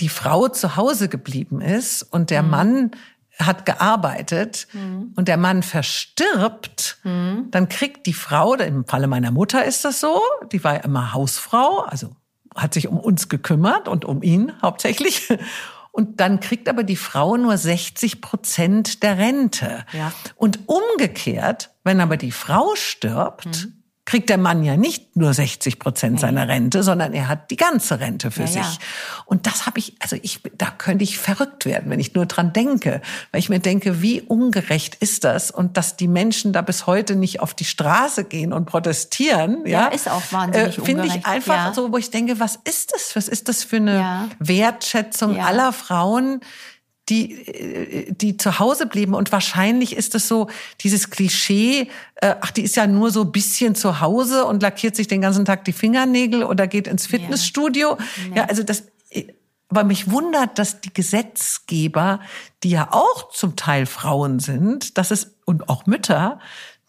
Speaker 2: die Frau zu Hause geblieben ist und der mhm. Mann hat gearbeitet mhm. und der Mann verstirbt, mhm. dann kriegt die Frau, im Falle meiner Mutter ist das so, die war ja immer Hausfrau, also hat sich um uns gekümmert und um ihn hauptsächlich. Und dann kriegt aber die Frau nur 60 Prozent der Rente. Ja. Und umgekehrt, wenn aber die Frau stirbt, mhm kriegt der Mann ja nicht nur 60 Prozent seiner Rente, sondern er hat die ganze Rente für ja, sich. Ja. Und das habe ich, also ich, da könnte ich verrückt werden, wenn ich nur dran denke, weil ich mir denke, wie ungerecht ist das und dass die Menschen da bis heute nicht auf die Straße gehen und protestieren, ja,
Speaker 1: ja ist auch wahnsinnig äh,
Speaker 2: Finde ich einfach so, wo ich denke, was ist das? Was ist das für eine Wertschätzung aller Frauen? Die, äh, die zu Hause blieben. Und wahrscheinlich ist es so, dieses Klischee, äh, ach, die ist ja nur so bisschen zu Hause und lackiert sich den ganzen Tag die Fingernägel oder geht ins Fitnessstudio. Ja, ja also das, aber mich wundert, dass die Gesetzgeber, die ja auch zum Teil Frauen sind, dass es, und auch Mütter,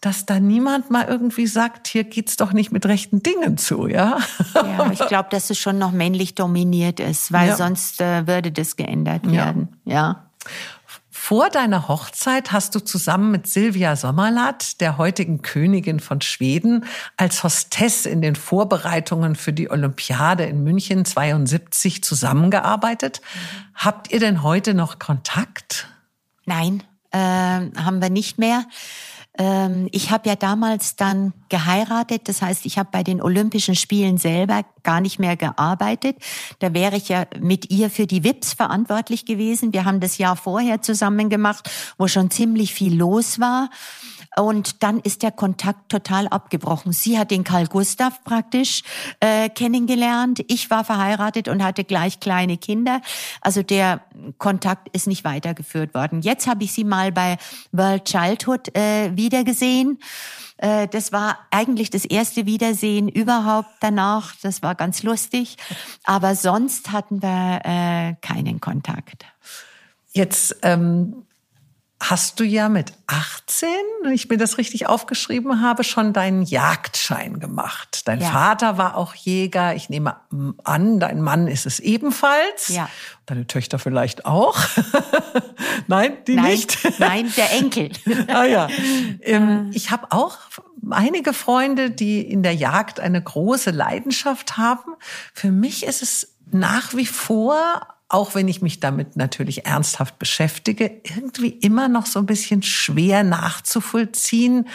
Speaker 2: dass da niemand mal irgendwie sagt, hier geht's doch nicht mit rechten Dingen zu, ja?
Speaker 1: Ja, ich glaube, dass es schon noch männlich dominiert ist, weil ja. sonst äh, würde das geändert werden, ja. ja.
Speaker 2: Vor deiner Hochzeit hast du zusammen mit Silvia Sommerlath, der heutigen Königin von Schweden, als Hostess in den Vorbereitungen für die Olympiade in München 72 zusammengearbeitet. Mhm. Habt ihr denn heute noch Kontakt?
Speaker 1: Nein, äh, haben wir nicht mehr. Ähm, ich habe ja damals dann geheiratet, das heißt, ich habe bei den Olympischen Spielen selber gar nicht mehr gearbeitet. Da wäre ich ja mit ihr für die WIPs verantwortlich gewesen. Wir haben das Jahr vorher zusammen gemacht, wo schon ziemlich viel los war. Und dann ist der Kontakt total abgebrochen. Sie hat den Karl Gustav praktisch äh, kennengelernt. Ich war verheiratet und hatte gleich kleine Kinder. Also der Kontakt ist nicht weitergeführt worden. Jetzt habe ich sie mal bei World Childhood äh, wiedergesehen. Äh, das war eigentlich das erste Wiedersehen überhaupt danach. Das war ganz lustig. Aber sonst hatten wir äh, keinen Kontakt.
Speaker 2: Jetzt ähm, hast du ja mit 18, wenn ich mir das richtig aufgeschrieben habe, schon deinen Jagdschein gemacht. Dein ja. Vater war auch Jäger. Ich nehme an, dein Mann ist es ebenfalls. Ja. Deine Töchter vielleicht auch. Nein, die
Speaker 1: Nein,
Speaker 2: nicht.
Speaker 1: Nein, der Enkel.
Speaker 2: ah ja. Ähm, ich habe auch einige Freunde, die in der Jagd eine große Leidenschaft haben. Für mich ist es nach wie vor auch wenn ich mich damit natürlich ernsthaft beschäftige, irgendwie immer noch so ein bisschen schwer nachzuvollziehen,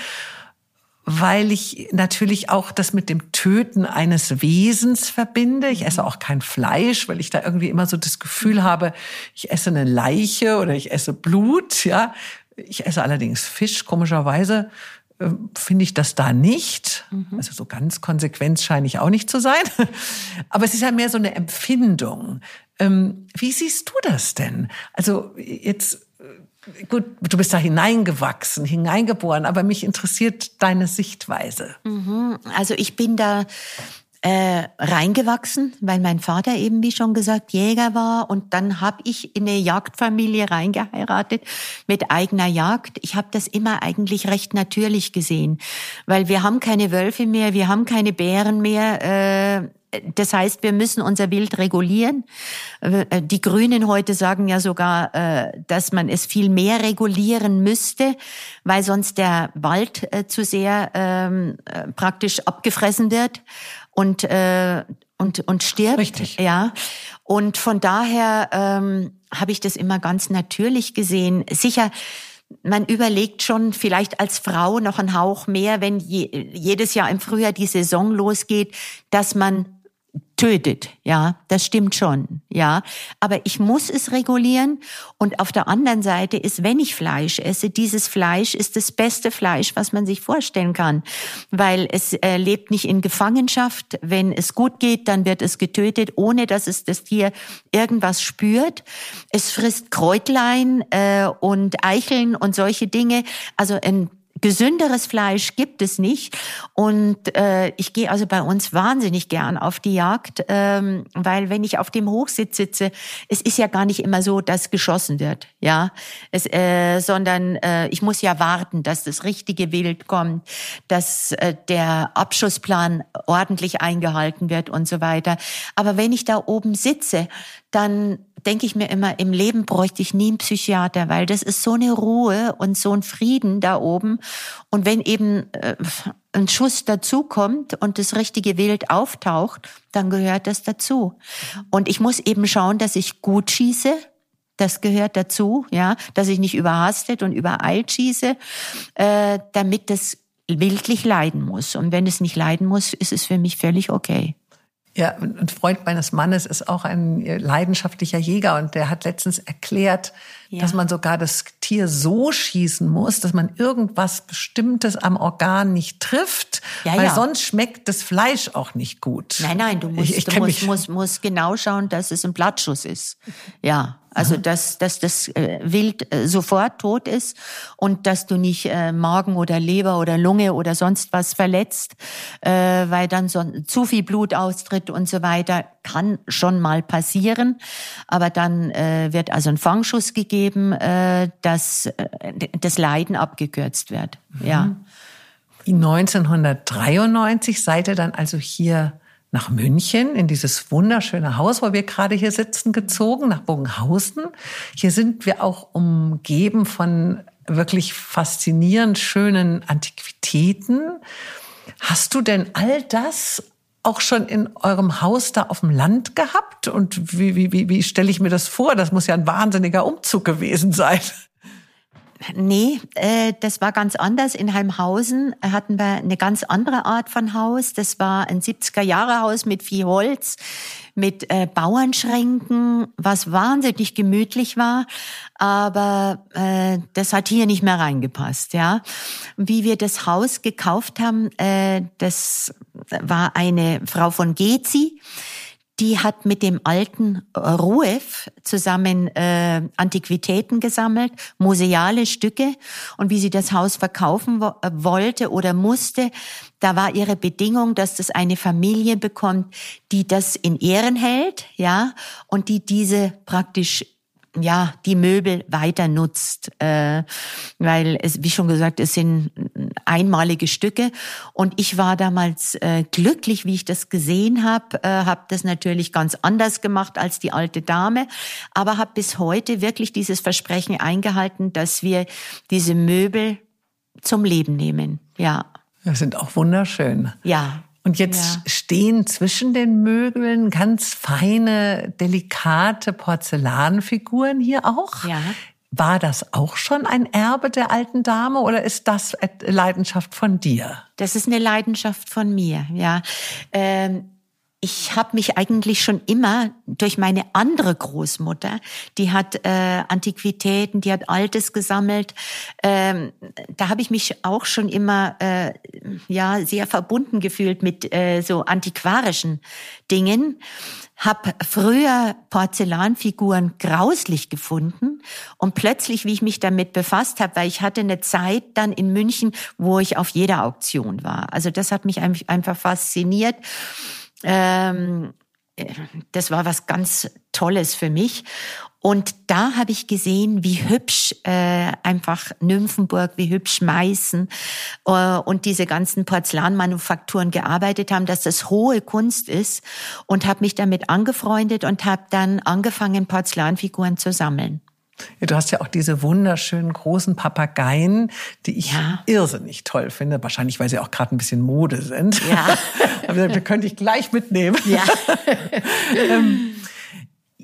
Speaker 2: weil ich natürlich auch das mit dem Töten eines Wesens verbinde. Ich esse auch kein Fleisch, weil ich da irgendwie immer so das Gefühl habe, ich esse eine Leiche oder ich esse Blut, ja. Ich esse allerdings Fisch, komischerweise äh, finde ich das da nicht. Mhm. Also so ganz konsequent scheine ich auch nicht zu sein. Aber es ist ja mehr so eine Empfindung. Ähm, wie siehst du das denn? Also jetzt, äh, gut, du bist da hineingewachsen, hineingeboren, aber mich interessiert deine Sichtweise.
Speaker 1: Mhm. Also ich bin da äh, reingewachsen, weil mein Vater eben, wie schon gesagt, Jäger war. Und dann habe ich in eine Jagdfamilie reingeheiratet mit eigener Jagd. Ich habe das immer eigentlich recht natürlich gesehen, weil wir haben keine Wölfe mehr, wir haben keine Bären mehr. Äh, das heißt, wir müssen unser Wild regulieren. Äh, die Grünen heute sagen ja sogar, äh, dass man es viel mehr regulieren müsste, weil sonst der Wald äh, zu sehr ähm, praktisch abgefressen wird und und und stirbt.
Speaker 2: Richtig.
Speaker 1: Ja. Und von daher ähm, habe ich das immer ganz natürlich gesehen. Sicher man überlegt schon vielleicht als Frau noch einen Hauch mehr, wenn je, jedes Jahr im Frühjahr die Saison losgeht, dass man tötet. Ja, das stimmt schon. Ja, aber ich muss es regulieren. Und auf der anderen Seite ist, wenn ich Fleisch esse, dieses Fleisch ist das beste Fleisch, was man sich vorstellen kann, weil es äh, lebt nicht in Gefangenschaft. Wenn es gut geht, dann wird es getötet, ohne dass es das Tier irgendwas spürt. Es frisst Kräutlein äh, und Eicheln und solche Dinge. Also ein gesünderes Fleisch gibt es nicht. Und äh, ich gehe also bei uns wahnsinnig gern auf die Jagd, ähm, weil wenn ich auf dem Hochsitz sitze, es ist ja gar nicht immer so, dass geschossen wird, ja, es, äh, sondern äh, ich muss ja warten, dass das richtige Wild kommt, dass äh, der Abschussplan ordentlich eingehalten wird und so weiter. Aber wenn ich da oben sitze, dann denke ich mir immer, im Leben bräuchte ich nie einen Psychiater, weil das ist so eine Ruhe und so ein Frieden da oben. Und wenn eben äh, ein Schuss dazukommt und das richtige Wild auftaucht, dann gehört das dazu. Und ich muss eben schauen, dass ich gut schieße. Das gehört dazu, ja, dass ich nicht überhastet und übereilt schieße, äh, damit das wildlich leiden muss. Und wenn es nicht leiden muss, ist es für mich völlig okay.
Speaker 2: Ja, ein Freund meines Mannes ist auch ein leidenschaftlicher Jäger und der hat letztens erklärt, ja. dass man sogar das Tier so schießen muss, dass man irgendwas Bestimmtes am Organ nicht trifft, ja, weil ja. sonst schmeckt das Fleisch auch nicht gut.
Speaker 1: Nein, nein, du musst, ich, ich du musst, musst, musst genau schauen, dass es ein Blattschuss ist. Ja, also dass, dass das äh, Wild äh, sofort tot ist und dass du nicht äh, Magen oder Leber oder Lunge oder sonst was verletzt, äh, weil dann so zu viel Blut austritt und so weiter, kann schon mal passieren. Aber dann äh, wird also ein Fangschuss gegeben, äh, dass äh, das Leiden abgekürzt wird. Mhm. Ja.
Speaker 2: 1993 seid ihr dann also hier nach München in dieses wunderschöne Haus, wo wir gerade hier sitzen, gezogen, nach Bogenhausen. Hier sind wir auch umgeben von wirklich faszinierend schönen Antiquitäten. Hast du denn all das auch schon in eurem Haus da auf dem Land gehabt? Und wie, wie, wie, wie stelle ich mir das vor? Das muss ja ein wahnsinniger Umzug gewesen sein.
Speaker 1: Nee, äh, das war ganz anders. In Heimhausen hatten wir eine ganz andere Art von Haus. Das war ein 70er-Jahre-Haus mit viel Holz, mit äh, Bauernschränken, was wahnsinnig gemütlich war. Aber äh, das hat hier nicht mehr reingepasst. Ja, Wie wir das Haus gekauft haben, äh, das war eine Frau von Gezi die hat mit dem alten Ruef zusammen äh, Antiquitäten gesammelt, museale Stücke. Und wie sie das Haus verkaufen wo äh, wollte oder musste, da war ihre Bedingung, dass das eine Familie bekommt, die das in Ehren hält, ja, und die diese praktisch ja die Möbel weiter nutzt, äh, weil es, wie schon gesagt, es sind einmalige Stücke und ich war damals äh, glücklich, wie ich das gesehen habe, äh, habe das natürlich ganz anders gemacht als die alte Dame, aber habe bis heute wirklich dieses Versprechen eingehalten, dass wir diese Möbel zum Leben nehmen. Ja.
Speaker 2: Das sind auch wunderschön.
Speaker 1: Ja.
Speaker 2: Und jetzt ja. stehen zwischen den Möbeln ganz feine, delikate Porzellanfiguren hier auch. Ja. War das auch schon ein Erbe der alten Dame oder ist das Leidenschaft von dir?
Speaker 1: Das ist eine Leidenschaft von mir, ja. Ähm ich habe mich eigentlich schon immer durch meine andere Großmutter, die hat äh, Antiquitäten, die hat Altes gesammelt, ähm, da habe ich mich auch schon immer äh, ja sehr verbunden gefühlt mit äh, so antiquarischen Dingen. Hab früher Porzellanfiguren grauslich gefunden und plötzlich, wie ich mich damit befasst habe, weil ich hatte eine Zeit dann in München, wo ich auf jeder Auktion war. Also das hat mich einfach fasziniert. Ähm, das war was ganz Tolles für mich. Und da habe ich gesehen, wie hübsch äh, einfach Nymphenburg, wie hübsch Meißen äh, und diese ganzen Porzellanmanufakturen gearbeitet haben, dass das hohe Kunst ist und habe mich damit angefreundet und habe dann angefangen, Porzellanfiguren zu sammeln.
Speaker 2: Du hast ja auch diese wunderschönen großen Papageien, die ich ja. irrsinnig toll finde. Wahrscheinlich, weil sie auch gerade ein bisschen Mode sind. Ja. Aber da könnte ich gleich mitnehmen. Ja. ähm,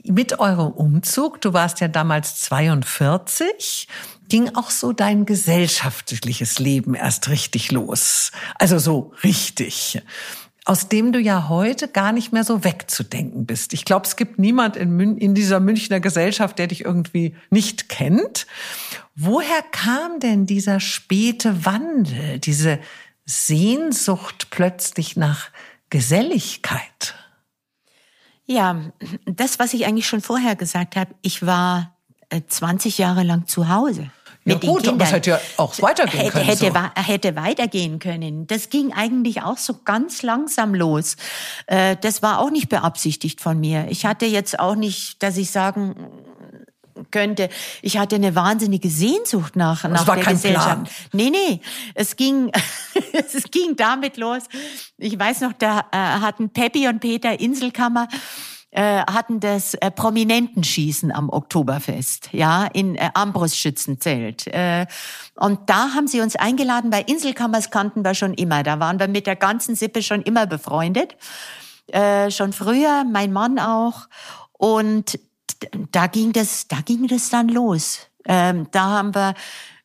Speaker 2: mit eurem Umzug, du warst ja damals 42, ging auch so dein gesellschaftliches Leben erst richtig los. Also so richtig aus dem du ja heute gar nicht mehr so wegzudenken bist. Ich glaube, es gibt niemand in, Mün in dieser Münchner Gesellschaft, der dich irgendwie nicht kennt. Woher kam denn dieser späte Wandel, diese Sehnsucht plötzlich nach Geselligkeit?
Speaker 1: Ja, das, was ich eigentlich schon vorher gesagt habe, ich war 20 äh, Jahre lang zu Hause.
Speaker 2: Ja gut, aber es hätte ja auch weitergehen
Speaker 1: hätte,
Speaker 2: können.
Speaker 1: Hätte, so. hätte weitergehen können. Das ging eigentlich auch so ganz langsam los. Äh, das war auch nicht beabsichtigt von mir. Ich hatte jetzt auch nicht, dass ich sagen könnte, ich hatte eine wahnsinnige Sehnsucht nach, nach
Speaker 2: das war der kein Gesellschaft. Plan.
Speaker 1: Nee, nee, es ging, es ging damit los. Ich weiß noch, da äh, hatten Peppi und Peter Inselkammer äh, hatten das äh, Prominentenschießen am Oktoberfest, ja, in äh, Ambrus-Schützenzelt. Äh, und da haben sie uns eingeladen, bei Inselkammers kannten wir schon immer. Da waren wir mit der ganzen Sippe schon immer befreundet. Äh, schon früher, mein Mann auch. Und da ging das, da ging das dann los. Ähm, da haben wir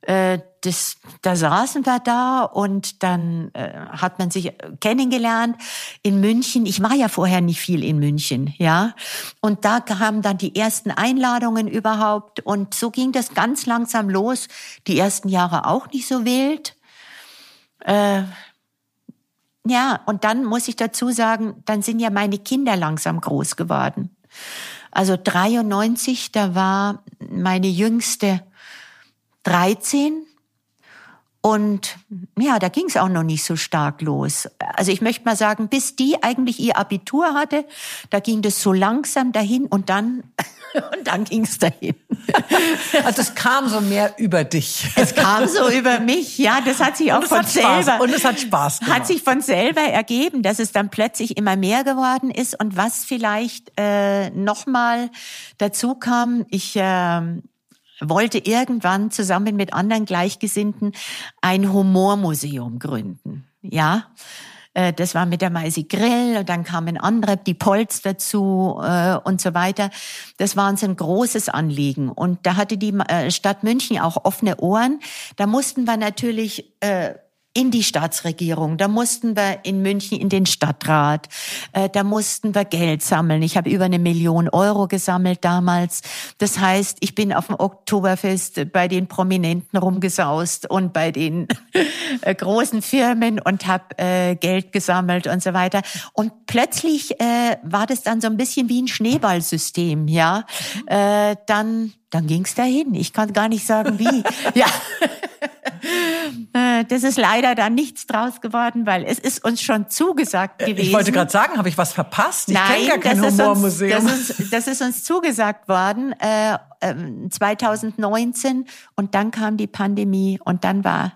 Speaker 1: äh, das, da saßen wir da und dann äh, hat man sich kennengelernt in München. Ich war ja vorher nicht viel in München, ja. Und da kamen dann die ersten Einladungen überhaupt und so ging das ganz langsam los. Die ersten Jahre auch nicht so wild. Äh, ja, und dann muss ich dazu sagen, dann sind ja meine Kinder langsam groß geworden. Also 93, da war meine jüngste 13 und ja, da ging es auch noch nicht so stark los. Also ich möchte mal sagen, bis die eigentlich ihr Abitur hatte, da ging das so langsam dahin und dann und dann ging es dahin.
Speaker 2: Also es kam so mehr über dich.
Speaker 1: Es kam so über mich, ja. Das hat sich auch von selber
Speaker 2: Spaß. und es hat Spaß gemacht.
Speaker 1: Hat sich von selber ergeben, dass es dann plötzlich immer mehr geworden ist und was vielleicht äh, noch mal dazu kam. Ich äh, wollte irgendwann zusammen mit anderen Gleichgesinnten ein Humormuseum gründen. Ja, äh, das war mit der Maisi Grill und dann kamen andere, die Polz dazu äh, und so weiter. Das war uns ein großes Anliegen. Und da hatte die äh, Stadt München auch offene Ohren. Da mussten wir natürlich äh, in die Staatsregierung. Da mussten wir in München in den Stadtrat. Äh, da mussten wir Geld sammeln. Ich habe über eine Million Euro gesammelt damals. Das heißt, ich bin auf dem Oktoberfest bei den Prominenten rumgesaust und bei den äh, großen Firmen und habe äh, Geld gesammelt und so weiter. Und plötzlich war das dann so ein bisschen wie ein Schneeballsystem, ja. dann dann ging's dahin. Ich kann gar nicht sagen, wie. ja. Äh, das ist leider dann nichts draus geworden, weil es ist uns schon zugesagt gewesen.
Speaker 2: Ich wollte gerade sagen, habe ich was verpasst? Ich kenne gar kein
Speaker 1: das
Speaker 2: Humormuseum.
Speaker 1: Uns, das, ist, das ist uns zugesagt worden äh, 2019 ähm, und dann kam die Pandemie und dann war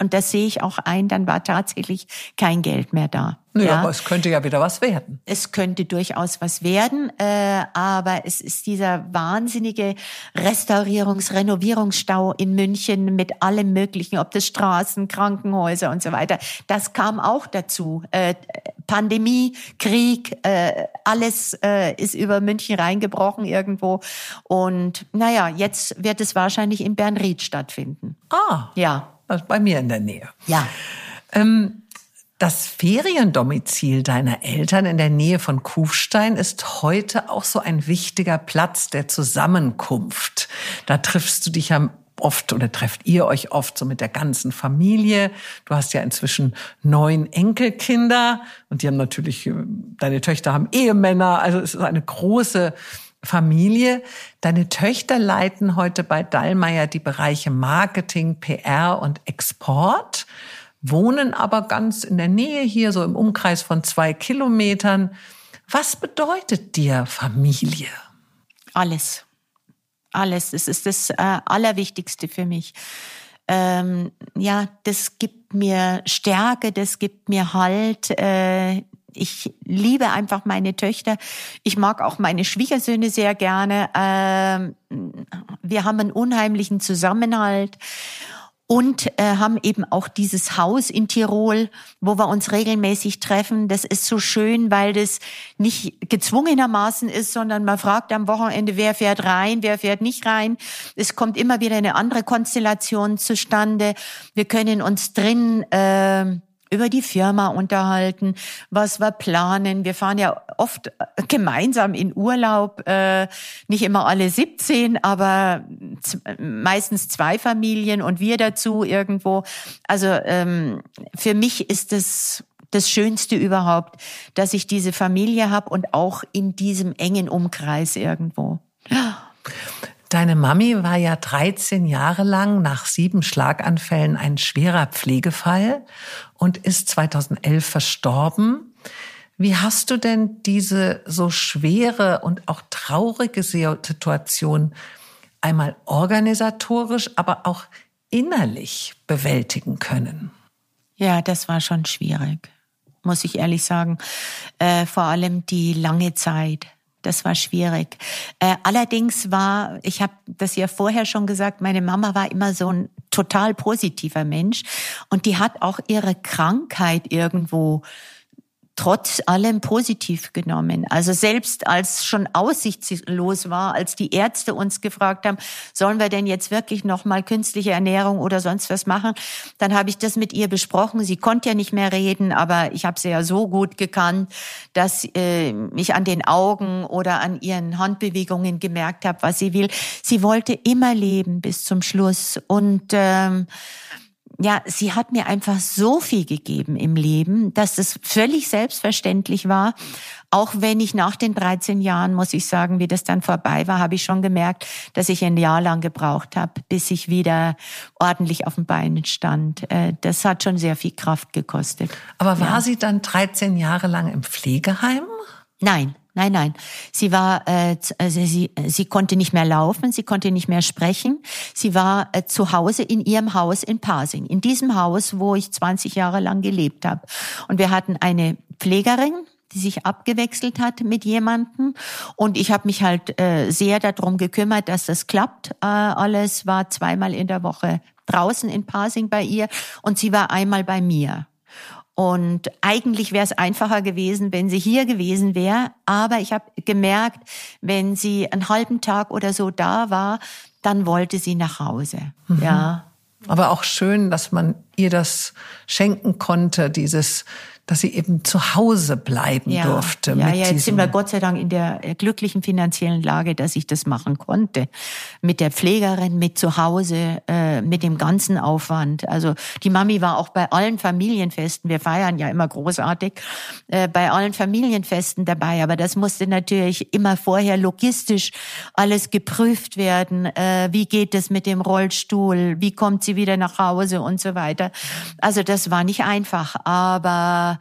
Speaker 1: und das sehe ich auch ein, dann war tatsächlich kein Geld mehr da.
Speaker 2: Nö, ja, aber es könnte ja wieder was werden.
Speaker 1: Es könnte durchaus was werden, äh, aber es ist dieser wahnsinnige Restaurierungs-, Renovierungsstau in München mit allem Möglichen, ob das Straßen, Krankenhäuser und so weiter. Das kam auch dazu. Äh, Pandemie, Krieg, äh, alles äh, ist über München reingebrochen irgendwo. Und naja, jetzt wird es wahrscheinlich in Bernried stattfinden.
Speaker 2: Ah. Ja. Also bei mir in der Nähe.
Speaker 1: Ja.
Speaker 2: Ähm, das Feriendomizil deiner Eltern in der Nähe von Kufstein ist heute auch so ein wichtiger Platz der Zusammenkunft. Da triffst du dich ja oft oder trefft ihr euch oft so mit der ganzen Familie. Du hast ja inzwischen neun Enkelkinder und die haben natürlich, äh, deine Töchter haben Ehemänner, also es ist eine große Familie. Deine Töchter leiten heute bei Dallmayr die Bereiche Marketing, PR und Export. wohnen aber ganz in der Nähe hier, so im Umkreis von zwei Kilometern. Was bedeutet dir Familie?
Speaker 1: Alles. Alles. Es ist das äh, Allerwichtigste für mich. Ähm, ja, das gibt mir Stärke, das gibt mir Halt. Äh, ich liebe einfach meine Töchter. Ich mag auch meine Schwiegersöhne sehr gerne. Ähm, wir haben einen unheimlichen Zusammenhalt und äh, haben eben auch dieses Haus in Tirol, wo wir uns regelmäßig treffen. Das ist so schön, weil das nicht gezwungenermaßen ist, sondern man fragt am Wochenende, wer fährt rein, wer fährt nicht rein. Es kommt immer wieder eine andere Konstellation zustande. Wir können uns drin äh, über die Firma unterhalten, was wir planen. Wir fahren ja oft gemeinsam in Urlaub, äh, nicht immer alle 17, aber meistens zwei Familien und wir dazu irgendwo. Also ähm, für mich ist es das Schönste überhaupt, dass ich diese Familie habe und auch in diesem engen Umkreis irgendwo.
Speaker 2: Deine Mami war ja 13 Jahre lang nach sieben Schlaganfällen ein schwerer Pflegefall und ist 2011 verstorben. Wie hast du denn diese so schwere und auch traurige Situation einmal organisatorisch, aber auch innerlich bewältigen können?
Speaker 1: Ja, das war schon schwierig, muss ich ehrlich sagen. Äh, vor allem die lange Zeit das war schwierig. Äh, allerdings war, ich habe das ja vorher schon gesagt, meine Mama war immer so ein total positiver Mensch und die hat auch ihre Krankheit irgendwo trotz allem positiv genommen. Also selbst als schon aussichtslos war, als die Ärzte uns gefragt haben, sollen wir denn jetzt wirklich noch mal künstliche Ernährung oder sonst was machen, dann habe ich das mit ihr besprochen. Sie konnte ja nicht mehr reden, aber ich habe sie ja so gut gekannt, dass äh, ich an den Augen oder an ihren Handbewegungen gemerkt habe, was sie will. Sie wollte immer leben bis zum Schluss und ähm, ja, sie hat mir einfach so viel gegeben im Leben, dass es völlig selbstverständlich war. Auch wenn ich nach den 13 Jahren, muss ich sagen, wie das dann vorbei war, habe ich schon gemerkt, dass ich ein Jahr lang gebraucht habe, bis ich wieder ordentlich auf den Beinen stand. Äh, das hat schon sehr viel Kraft gekostet.
Speaker 2: Aber war ja. sie dann 13 Jahre lang im Pflegeheim?
Speaker 1: Nein, Nein, nein. Sie war, äh, also sie, sie konnte nicht mehr laufen, sie konnte nicht mehr sprechen. Sie war äh, zu Hause in ihrem Haus in Pasing, in diesem Haus, wo ich 20 Jahre lang gelebt habe. Und wir hatten eine Pflegerin, die sich abgewechselt hat mit jemandem. Und ich habe mich halt äh, sehr darum gekümmert, dass das klappt. Äh, alles war zweimal in der Woche draußen in Pasing bei ihr und sie war einmal bei mir. Und eigentlich wäre es einfacher gewesen, wenn sie hier gewesen wäre. Aber ich habe gemerkt, wenn sie einen halben Tag oder so da war, dann wollte sie nach Hause. Mhm. Ja.
Speaker 2: Aber auch schön, dass man ihr das schenken konnte, dieses dass sie eben zu Hause bleiben ja, durfte.
Speaker 1: Ja, ja, jetzt sind wir Gott sei Dank in der glücklichen finanziellen Lage, dass ich das machen konnte. Mit der Pflegerin, mit zu Hause, äh, mit dem ganzen Aufwand. Also die Mami war auch bei allen Familienfesten, wir feiern ja immer großartig, äh, bei allen Familienfesten dabei. Aber das musste natürlich immer vorher logistisch alles geprüft werden. Äh, wie geht es mit dem Rollstuhl? Wie kommt sie wieder nach Hause und so weiter? Also das war nicht einfach, aber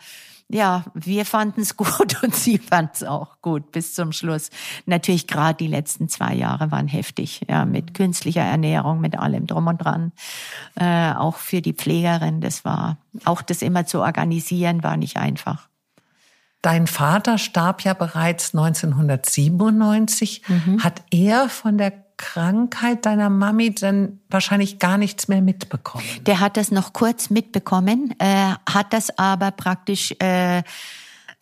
Speaker 1: ja, wir fanden es gut und sie fand es auch gut bis zum Schluss. Natürlich gerade die letzten zwei Jahre waren heftig, ja, mit künstlicher Ernährung, mit allem drum und dran. Äh, auch für die Pflegerin, das war, auch das immer zu organisieren, war nicht einfach.
Speaker 2: Dein Vater starb ja bereits 1997. Mhm. Hat er von der Krankheit deiner Mami dann wahrscheinlich gar nichts mehr mitbekommen.
Speaker 1: Der hat das noch kurz mitbekommen, äh, hat das aber praktisch äh,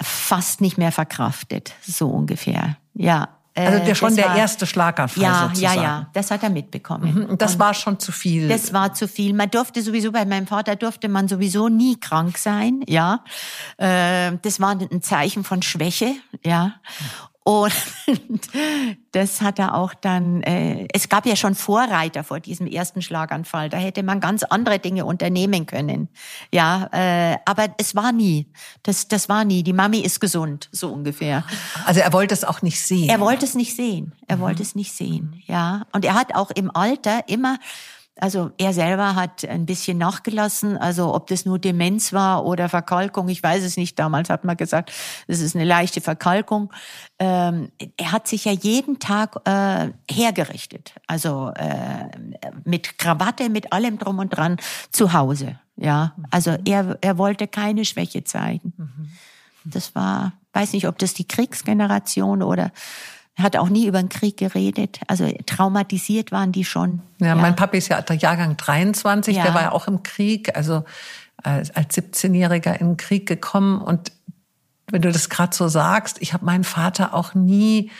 Speaker 1: fast nicht mehr verkraftet, so ungefähr. Ja.
Speaker 2: Äh, also der schon der war, erste Schlaganfall
Speaker 1: ja,
Speaker 2: sozusagen.
Speaker 1: Ja, ja, das hat er mitbekommen.
Speaker 2: Mhm, das und war schon zu viel.
Speaker 1: Das war zu viel. Man durfte sowieso, bei meinem Vater durfte man sowieso nie krank sein, ja. Äh, das war ein Zeichen von Schwäche, ja. Und das hat er auch dann, äh, es gab ja schon Vorreiter vor diesem ersten Schlaganfall. Da hätte man ganz andere Dinge unternehmen können. Ja, äh, aber es war nie. Das, das war nie. Die Mami ist gesund, so ungefähr.
Speaker 2: Also er wollte es auch nicht sehen.
Speaker 1: Er wollte es nicht sehen. Er mhm. wollte es nicht sehen. Ja. Und er hat auch im Alter immer Also er selber hat ein bisschen nachgelassen. Also ob das nur Demenz war oder Verkalkung, ich weiß es nicht. Damals hat man gesagt, das ist eine leichte Verkalkung. Ähm, er hat sich ja jeden Tag äh, hergerichtet. Also äh, mit Krawatte, mit allem drum und dran zu Hause. Ja, also er, er wollte keine Schwäche zeigen. Mhm. Das war, weiß nicht, ob das die Kriegsgeneration oder hat auch nie über den Krieg geredet. Also traumatisiert waren die schon.
Speaker 2: Ja, ja. mein Papi ist ja der Jahrgang 23, ja. der war ja auch im Krieg, also als, als 17-Jähriger in den Krieg gekommen. Und wenn du das gerade so sagst, ich habe meinen Vater auch nie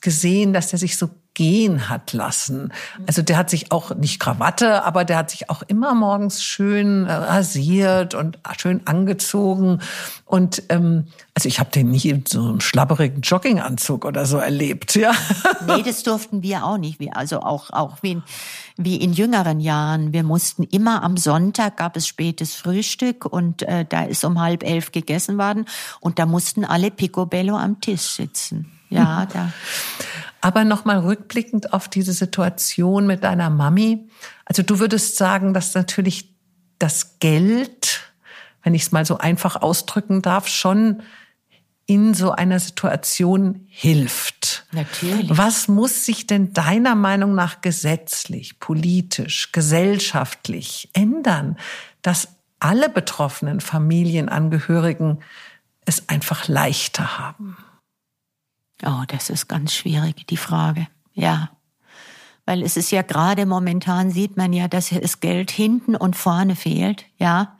Speaker 2: gesehen, dass er sich so gehen hat lassen. Also der hat sich auch nicht Krawatte, aber der hat sich auch immer morgens schön äh, rasiert und schön angezogen. Und ähm, also ich habe den nie in so einem schlabberigen Jogginganzug oder so erlebt, ja.
Speaker 1: Nee, das durften wir auch nicht. Also auch auch wie in, wie in jüngeren Jahren. Wir mussten immer am Sonntag gab es spätes Frühstück und äh, da ist um halb elf gegessen worden und da mussten alle Picobello am Tisch sitzen. Ja, da.
Speaker 2: Aber nochmal rückblickend auf diese Situation mit deiner Mami. Also du würdest sagen, dass natürlich das Geld, wenn ich es mal so einfach ausdrücken darf, schon in so einer Situation hilft.
Speaker 1: Natürlich.
Speaker 2: Was muss sich denn deiner Meinung nach gesetzlich, politisch, gesellschaftlich ändern, dass alle betroffenen Familienangehörigen es einfach leichter haben?
Speaker 1: Oh, das ist ganz schwierig, die Frage. Ja. Weil es ist ja gerade momentan sieht man ja, dass das Geld hinten und vorne fehlt, ja.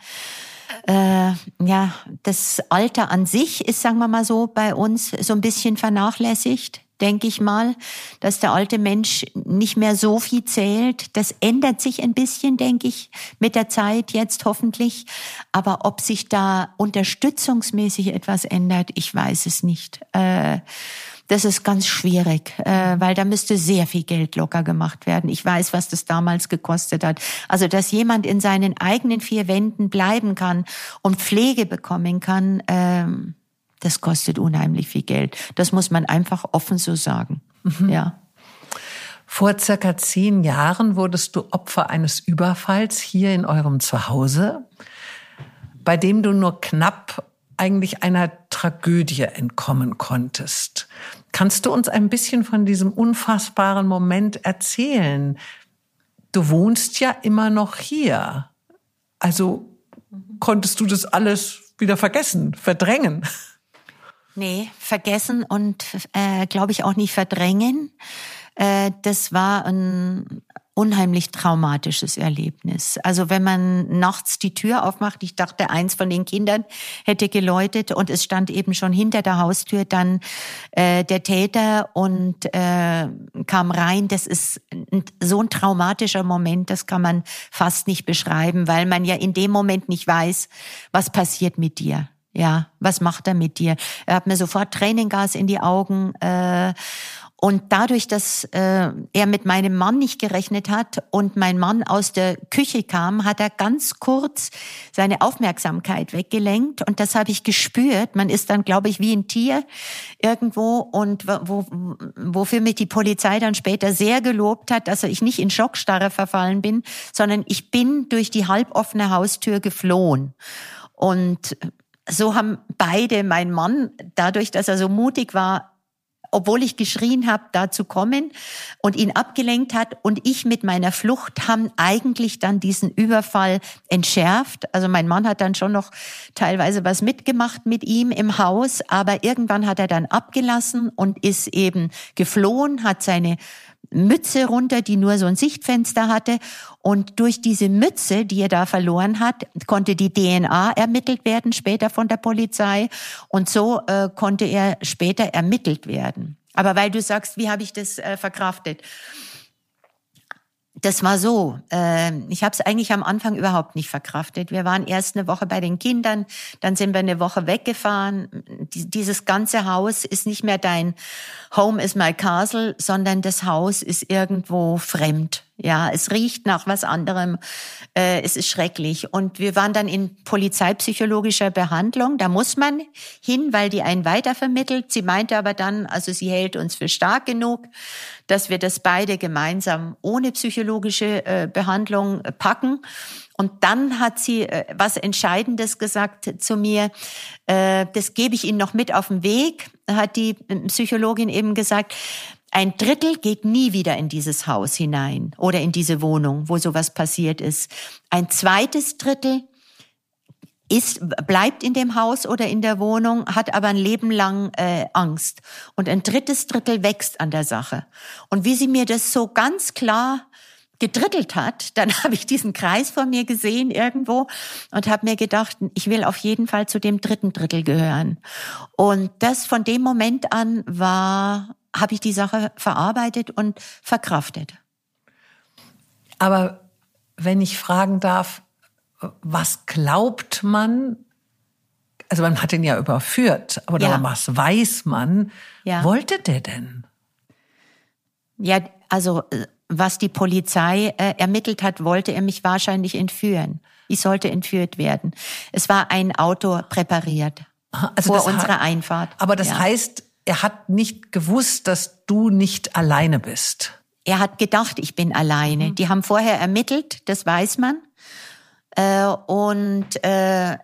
Speaker 1: Äh, ja, das Alter an sich ist, sagen wir mal so, bei uns so ein bisschen vernachlässigt denke ich mal, dass der alte Mensch nicht mehr so viel zählt. Das ändert sich ein bisschen, denke ich, mit der Zeit jetzt hoffentlich. Aber ob sich da unterstützungsmäßig etwas ändert, ich weiß es nicht. Äh, das ist ganz schwierig, äh, weil da müsste sehr viel Geld locker gemacht werden. Ich weiß, was das damals gekostet hat. Also, dass jemand in seinen eigenen vier Wänden bleiben kann und Pflege bekommen kann, ähm, das kostet unheimlich viel Geld. Das muss man einfach offen so sagen. Mhm. Ja.
Speaker 2: Vor circa zehn Jahren wurdest du Opfer eines Überfalls hier in eurem Zuhause, bei dem du nur knapp eigentlich einer Tragödie entkommen konntest. Kannst du uns ein bisschen von diesem unfassbaren Moment erzählen? Du wohnst ja immer noch hier. Also konntest du das alles wieder vergessen, verdrängen?
Speaker 1: Nee, vergessen und äh, glaube ich auch nicht verdrängen. Äh, das war ein unheimlich traumatisches Erlebnis. Also wenn man nachts die Tür aufmacht, ich dachte, eins von den Kindern hätte geläutet und es stand eben schon hinter der Haustür dann äh, der Täter und äh, kam rein. Das ist so ein traumatischer Moment, das kann man fast nicht beschreiben, weil man ja in dem Moment nicht weiß, was passiert mit dir. Ja, was macht er mit dir? Er hat mir sofort Tränengas in die Augen äh, und dadurch, dass äh, er mit meinem Mann nicht gerechnet hat und mein Mann aus der Küche kam, hat er ganz kurz seine Aufmerksamkeit weggelenkt. Und das habe ich gespürt. Man ist dann, glaube ich, wie ein Tier irgendwo. Und wo, wofür mich die Polizei dann später sehr gelobt hat, dass ich nicht in Schockstarre verfallen bin, sondern ich bin durch die halboffene Haustür geflohen. Und so haben beide, mein Mann, dadurch, dass er so mutig war, obwohl ich geschrien habe, da zu kommen und ihn abgelenkt hat und ich mit meiner Flucht haben eigentlich dann diesen Überfall entschärft. Also mein Mann hat dann schon noch teilweise was mitgemacht mit ihm im Haus, aber irgendwann hat er dann abgelassen und ist eben geflohen, hat seine Mütze runter, die nur so ein Sichtfenster hatte. Und durch diese Mütze, die er da verloren hat, konnte die DNA ermittelt werden, später von der Polizei. Und so äh, konnte er später ermittelt werden. Aber weil du sagst, wie habe ich das äh, verkraftet? Das war so. Äh, ich habe es eigentlich am Anfang überhaupt nicht verkraftet. Wir waren erst eine Woche bei den Kindern, dann sind wir eine Woche weggefahren. Dieses ganze Haus ist nicht mehr dein Home is my castle, sondern das Haus ist irgendwo fremd. Ja, es riecht nach was anderem. Äh, es ist schrecklich. Und wir waren dann in polizeipsychologischer Behandlung. Da muss man hin, weil die einen weitervermittelt. Sie meinte aber dann, also sie hält uns für stark genug, dass wir das beide gemeinsam ohne psychologische äh, Behandlung packen. Und dann hat sie äh, was Entscheidendes gesagt zu mir. Äh, das gebe ich Ihnen noch mit auf den Weg, hat die Psychologin eben gesagt. Ein Drittel geht nie wieder in dieses Haus hinein oder in diese Wohnung, wo sowas passiert ist. Ein zweites Drittel ist, bleibt in dem Haus oder in der Wohnung, hat aber ein Leben lang äh, Angst. Und ein drittes Drittel wächst an der Sache. Und wie sie mir das so ganz klar gedrittelt hat, dann habe ich diesen Kreis vor mir gesehen irgendwo und habe mir gedacht, ich will auf jeden Fall zu dem dritten Drittel gehören. Und das von dem Moment an war habe ich die Sache verarbeitet und verkraftet.
Speaker 2: Aber wenn ich fragen darf, was glaubt man? Also man hat ihn ja überführt, aber ja. was weiß man? Ja. Wollte der denn?
Speaker 1: Ja, also was die Polizei äh, ermittelt hat, wollte er mich wahrscheinlich entführen. Ich sollte entführt werden. Es war ein Auto präpariert also vor unserer Einfahrt.
Speaker 2: Aber das ja. heißt, er hat nicht gewusst, dass du nicht alleine bist.
Speaker 1: Er hat gedacht, ich bin alleine. Mhm. Die haben vorher ermittelt, das weiß man. Äh, und äh,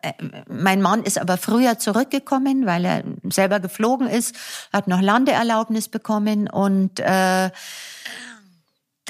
Speaker 1: mein Mann ist aber früher zurückgekommen, weil er selber geflogen ist, hat noch Landeerlaubnis bekommen und äh,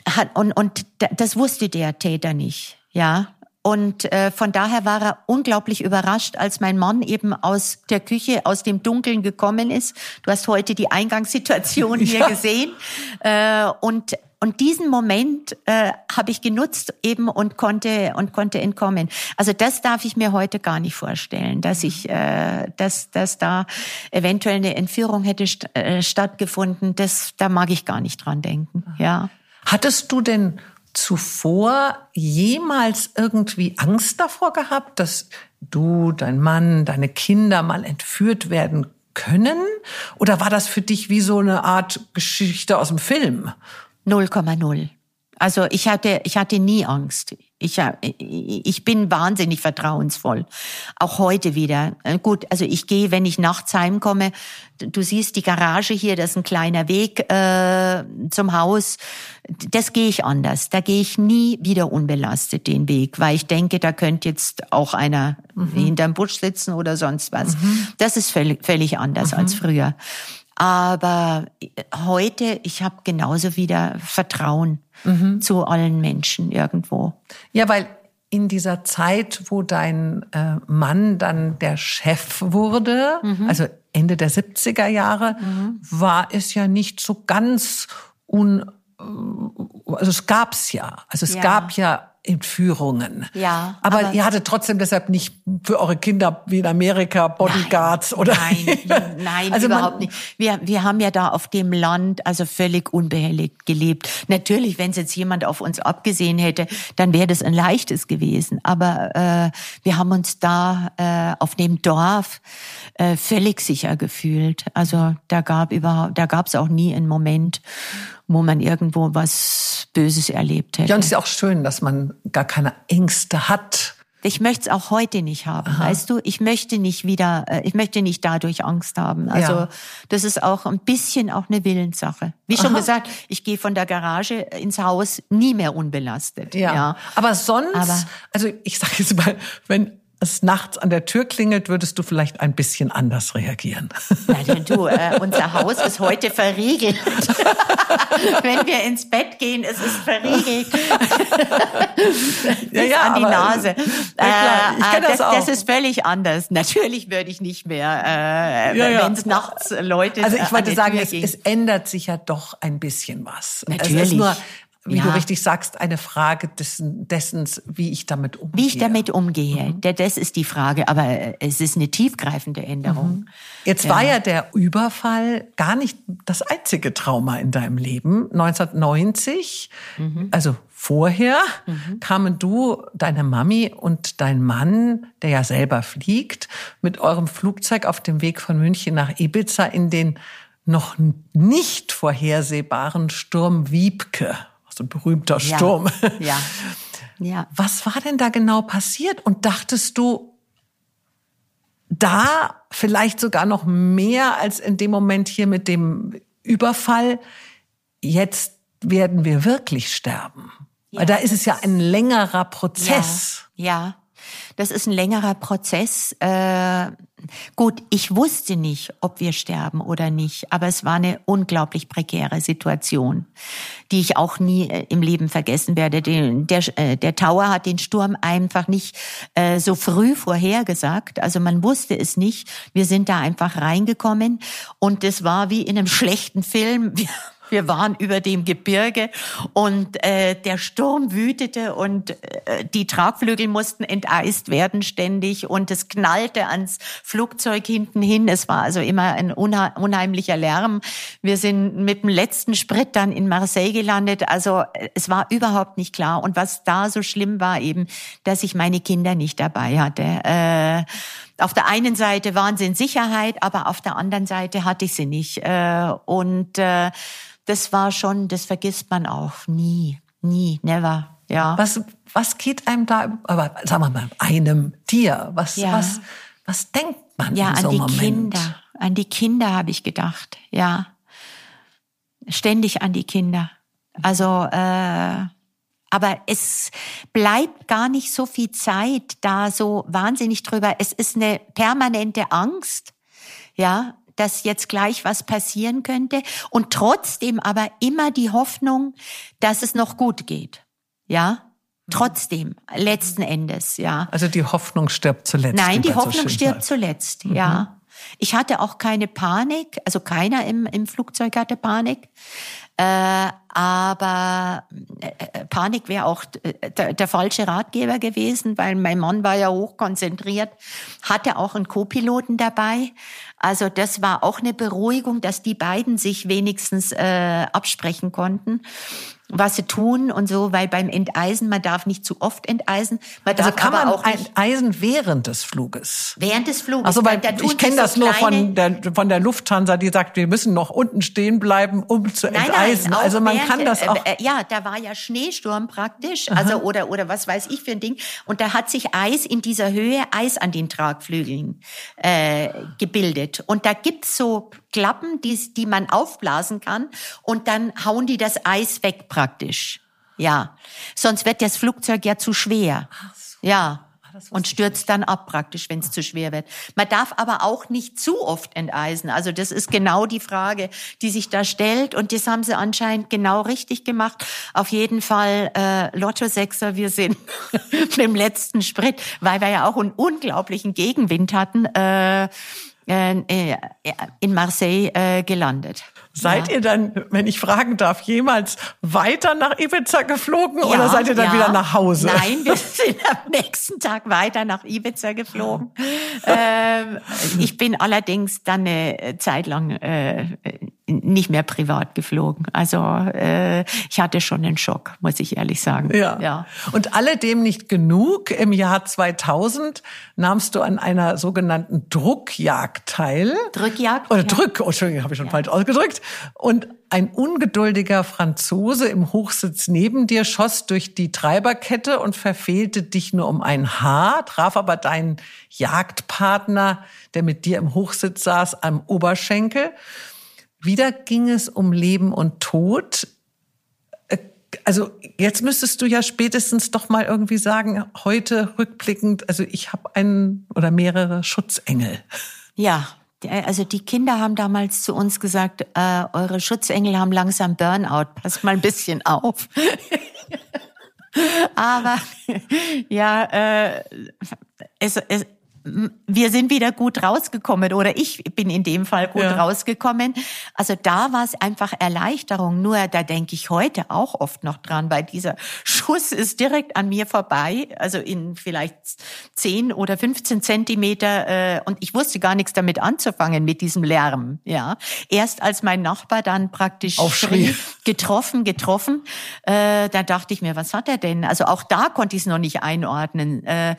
Speaker 1: hat und und das wusste der Täter nicht, ja. Und äh, von daher war er unglaublich überrascht, als mein Mann eben aus der Küche, aus dem Dunkeln gekommen ist. Du hast heute die Eingangssituation hier ja. gesehen. Äh, und und diesen Moment äh, habe ich genutzt eben und konnte und konnte entkommen. Also das darf ich mir heute gar nicht vorstellen, dass ich, äh, dass, dass da eventuell eine Entführung hätte st äh, stattgefunden. Das, da mag ich gar nicht dran denken. Ja.
Speaker 2: Hattest du denn zuvor jemals irgendwie Angst davor gehabt, dass du, dein Mann, deine Kinder mal entführt werden können? Oder war das für dich wie so eine Art Geschichte aus dem Film?
Speaker 1: 0,0. Also ich hatte, ich hatte nie Angst. Ich, ich bin wahnsinnig vertrauensvoll. Auch heute wieder. Äh, gut, also ich gehe, wenn ich nachts heimkomme, du siehst die Garage hier, das ist ein kleiner Weg äh, zum Haus. Das gehe ich anders. Da gehe ich nie wieder unbelastet den Weg, weil ich denke, da könnte jetzt auch einer mhm. hinterm Busch sitzen oder sonst was. Mhm. Das ist völlig, völlig anders mhm. als früher. Aber heute, ich habe genauso wieder Vertrauen mhm. zu allen Menschen irgendwo.
Speaker 2: Ja, weil in dieser Zeit, wo dein äh, Mann dann der Chef wurde, mhm. also Ende der 70er Jahre, mhm. war es ja nicht so ganz un, äh, also es gab's ja. Also es ja. gab ja Entführungen. Ja. Aber, aber, ihr hattet trotzdem deshalb nicht für eure Kinder wie in Amerika Bodyguards
Speaker 1: nein,
Speaker 2: oder?
Speaker 1: Nein, nein, also überhaupt nicht. Wir, wir haben ja da auf dem Land also völlig unbehelligt gelebt. Natürlich, wenn es jetzt jemand auf uns abgesehen hätte, dann wäre das ein leichtes gewesen. Aber äh, wir haben uns da äh, auf dem Dorf äh, völlig sicher gefühlt. Also da gab überhaupt, da gab es auch nie einen Moment, wo man irgendwo was Böses erlebt hätte.
Speaker 2: Ja, und es ist auch schön, dass man gar keine Ängste hat.
Speaker 1: Ich möchte es auch heute nicht haben, Aha. weißt du? Ich möchte nicht wieder, äh, ich möchte nicht dadurch Angst haben. Also ja. das ist auch ein bisschen auch eine Willenssache. Wie schon Aha. gesagt, ich gehe von der Garage ins Haus nie mehr unbelastet.
Speaker 2: Ja. ja. Aber sonst, Aber, also ich sage jetzt mal, wenn es nachts an der Tür klingelt, würdest du vielleicht ein bisschen anders reagieren.
Speaker 1: Ja, du, äh, unser Haus ist heute verriegelt. Wenn wir ins Bett gehen, ist es verriegelt. ja, ja, an die aber, Nase. Ja, ich äh, das, das, das, ist völlig anders. Natürlich würde ich nicht mehr, äh, ja. wenn es nachts Leute.
Speaker 2: Also ich wollte sagen, es, es, ändert sich ja doch ein bisschen was.
Speaker 1: Natürlich. Es ist nur,
Speaker 2: wie ja. du richtig sagst, eine Frage dessen, dessen, wie ich damit umgehe.
Speaker 1: Wie ich damit umgehe, mhm. das ist die Frage. Aber es ist eine tiefgreifende Änderung. Mhm.
Speaker 2: Jetzt ja. war ja der Überfall gar nicht das einzige Trauma in deinem Leben. 1990, mhm. also vorher, mhm. kamen du, deine Mami und dein Mann, der ja selber fliegt, mit eurem Flugzeug auf dem Weg von München nach Ibiza in den noch nicht vorhersehbaren Sturm Wiebke, so ein berühmter Sturm.
Speaker 1: Ja. ja.
Speaker 2: Was war denn da genau passiert? Und dachtest du, da vielleicht sogar noch mehr als in dem Moment hier mit dem Überfall, jetzt werden wir wirklich sterben? Ja, Weil da ist es ja ein längerer Prozess.
Speaker 1: Ja, ja. Das ist ein längerer Prozess. Äh, gut, ich wusste nicht, ob wir sterben oder nicht, aber es war eine unglaublich prekäre Situation, die ich auch nie äh, im Leben vergessen werde. Der, der, äh, der Tower hat den Sturm einfach nicht äh, so früh vorhergesagt. Also man wusste es nicht. Wir sind da einfach reingekommen und es war wie in einem schlechten Film. Wir waren über dem Gebirge und äh, der Sturm wütete und äh, die Tragflügel mussten enteist werden ständig und es knallte ans Flugzeug hinten hin. Es war also immer ein unheimlicher Lärm. Wir sind mit dem letzten Sprit dann in Marseille gelandet. Also äh, es war überhaupt nicht klar. Und was da so schlimm war eben, dass ich meine Kinder nicht dabei hatte. Äh, auf der einen Seite waren sie in Sicherheit, aber auf der anderen Seite hatte ich sie nicht. Äh, und äh, das war schon, das vergisst man auch nie, nie, never. Ja.
Speaker 2: Was, was geht einem da, aber sagen wir mal, einem Tier, was, ja. was, was denkt man
Speaker 1: ja,
Speaker 2: in so
Speaker 1: an die
Speaker 2: Moment?
Speaker 1: Kinder, an die Kinder habe ich gedacht, ja. Ständig an die Kinder. Also, äh, aber es bleibt gar nicht so viel Zeit da so wahnsinnig drüber. Es ist eine permanente Angst, ja, dass jetzt gleich was passieren könnte und trotzdem aber immer die Hoffnung, dass es noch gut geht. Ja? Trotzdem, letzten Endes, ja.
Speaker 2: Also die Hoffnung stirbt zuletzt.
Speaker 1: Nein, die Hoffnung so stirbt zuletzt, mhm. ja. Ich hatte auch keine Panik, also keiner im, im Flugzeug hatte Panik. Äh, aber äh, Panik wäre auch äh, der, der, falsche Ratgeber gewesen, weil mein Mann war ja hochkonzentriert, hatte auch einen Co-Piloten dabei. Also das war auch eine Beruhigung, dass die beiden sich wenigstens äh, absprechen konnten was sie tun und so, weil beim Enteisen, man darf nicht zu oft enteisen.
Speaker 2: Man also kann man auch enteisen während des Fluges?
Speaker 1: Während des Fluges.
Speaker 2: Also weil ich kenne das so nur von der, von der Lufthansa, die sagt, wir müssen noch unten stehen bleiben, um zu nein, enteisen. Nein, also man während, kann das auch. Äh,
Speaker 1: äh, ja, da war ja Schneesturm praktisch, also Aha. oder oder was weiß ich für ein Ding. Und da hat sich Eis in dieser Höhe, Eis an den Tragflügeln äh, gebildet. Und da gibt's so Klappen, die, die man aufblasen kann und dann hauen die das Eis weg praktisch. Ja. Sonst wird das Flugzeug ja zu schwer. Ach so. Ja. Ah, und stürzt dann ab praktisch, wenn es zu schwer wird. Man darf aber auch nicht zu oft enteisen. Also das ist genau die Frage, die sich da stellt. Und das haben sie anscheinend genau richtig gemacht. Auf jeden Fall äh, Lotto Sechser, wir sind im letzten Sprit, weil wir ja auch einen unglaublichen Gegenwind hatten. Äh, in Marseille äh, gelandet.
Speaker 2: Seid ja. ihr dann, wenn ich fragen darf, jemals weiter nach Ibiza geflogen ja, oder seid ihr dann ja. wieder nach Hause?
Speaker 1: Nein, wir sind am nächsten Tag weiter nach Ibiza geflogen. ähm, ich bin allerdings dann eine Zeit lang äh, nicht mehr privat geflogen. Also äh, ich hatte schon einen Schock, muss ich ehrlich sagen.
Speaker 2: Ja. ja. Und alledem nicht genug. Im Jahr 2000 nahmst du an einer sogenannten Druckjagd teil.
Speaker 1: Drückjagd?
Speaker 2: Oder ja. Drück, oh, Entschuldigung, habe ich schon ja. falsch ausgedrückt. Und ein ungeduldiger Franzose im Hochsitz neben dir schoss durch die Treiberkette und verfehlte dich nur um ein Haar, traf aber deinen Jagdpartner, der mit dir im Hochsitz saß, am Oberschenkel. Wieder ging es um Leben und Tod. Äh, also jetzt müsstest du ja spätestens doch mal irgendwie sagen, heute rückblickend, also ich habe einen oder mehrere Schutzengel.
Speaker 1: Ja, also die Kinder haben damals zu uns gesagt, äh, eure Schutzengel haben langsam Burnout, passt mal ein bisschen auf. Aber ja, äh, es, es, wir sind wieder gut rausgekommen oder ich bin in dem Fall gut ja. rausgekommen. Also da war es einfach Erleichterung. Nur da denke ich heute auch oft noch dran, weil dieser Schuss ist direkt an mir vorbei, also in vielleicht 10 oder 15 Zentimeter äh, und ich wusste gar nichts damit anzufangen mit diesem Lärm. Ja, erst als mein Nachbar dann praktisch
Speaker 2: Aufschrie.
Speaker 1: getroffen, getroffen, äh, da dachte ich mir, was hat er denn? Also auch da konnte ich es noch nicht einordnen. Äh,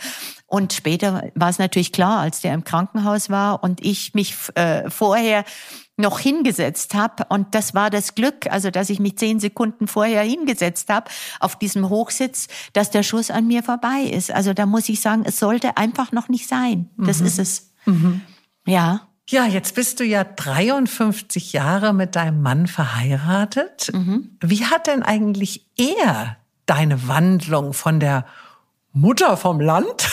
Speaker 1: Und später war es natürlich klar, als der im Krankenhaus war und ich mich äh, vorher noch hingesetzt habe. Und das war das Glück, also dass ich mich zehn Sekunden vorher hingesetzt habe auf diesem Hochsitz, dass der Schuss an mir vorbei ist. Also da muss ich sagen, es sollte einfach noch nicht sein. Das mhm. ist es. Mhm. Ja.
Speaker 2: Ja, jetzt bist du ja 53 Jahre mit deinem Mann verheiratet. Mhm. Wie hat denn eigentlich er deine Wandlung von der Mutter vom Land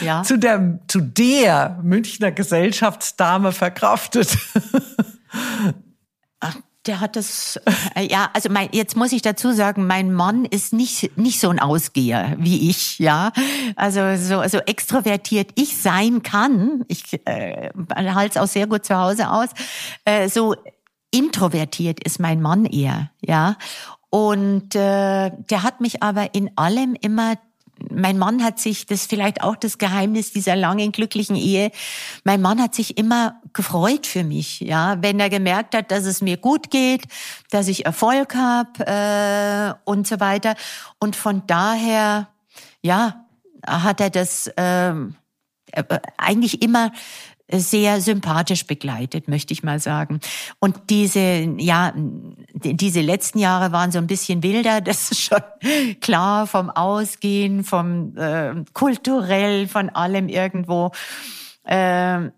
Speaker 2: ja. zu der, zu der Münchner Gesellschaftsdame verkraftet?
Speaker 1: Ach, der hat das, äh, ja, also mein, jetzt muss ich dazu sagen, mein Mann ist nicht, nicht so ein Ausgeher wie ich, ja. Also so, so extrovertiert ich sein kann, ich äh, halte es auch sehr gut zu Hause aus, äh, so introvertiert ist mein Mann eher, ja. Und äh, der hat mich aber in allem immer mein Mann hat sich, das vielleicht auch das Geheimnis dieser langen glücklichen Ehe, mein Mann hat sich immer gefreut für mich, ja, wenn er gemerkt hat, dass es mir gut geht, dass ich Erfolg habe äh, und so weiter. Und von daher, ja, hat er das äh, eigentlich immer sehr sympathisch begleitet, möchte ich mal sagen. Und diese, ja, diese letzten Jahre waren so ein bisschen wilder, das ist schon klar vom Ausgehen, vom äh, kulturell, von allem irgendwo. Äh,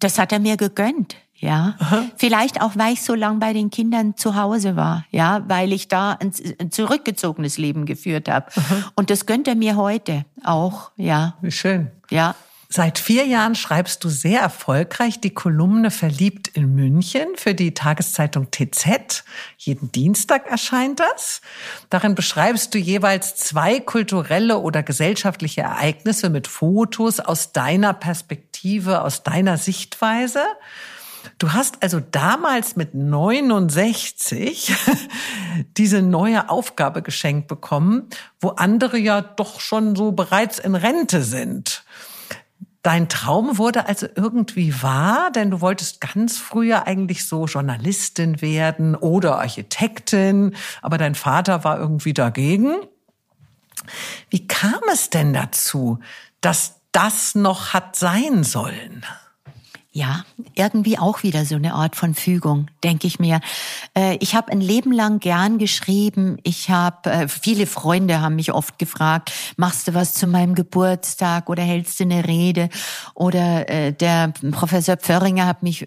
Speaker 1: das hat er mir gegönnt. Ja, Aha. vielleicht auch, weil ich so lange bei den Kindern zu Hause war, ja, weil ich da ein, ein zurückgezogenes Leben geführt habe. Und das gönnt er mir heute auch, ja.
Speaker 2: Wie schön.
Speaker 1: Ja.
Speaker 2: Seit vier Jahren schreibst du sehr erfolgreich die Kolumne Verliebt in München für die Tageszeitung TZ. Jeden Dienstag erscheint das. Darin beschreibst du jeweils zwei kulturelle oder gesellschaftliche Ereignisse mit Fotos aus deiner Perspektive, aus deiner Sichtweise. Du hast also damals mit 69 diese neue Aufgabe geschenkt bekommen, wo andere ja doch schon so bereits in Rente sind. Dein Traum wurde also irgendwie wahr, denn du wolltest ganz früher eigentlich so Journalistin werden oder Architektin, aber dein Vater war irgendwie dagegen. Wie kam es denn dazu, dass das noch hat sein sollen?
Speaker 1: Ja, irgendwie auch wieder so eine Art von Fügung, denke ich mir. Äh, ich habe ein Leben lang gern geschrieben. Ich habe äh, viele Freunde haben mich oft gefragt, machst du was zu meinem Geburtstag oder hältst du eine Rede? Oder äh, der Professor Pförringer hat mich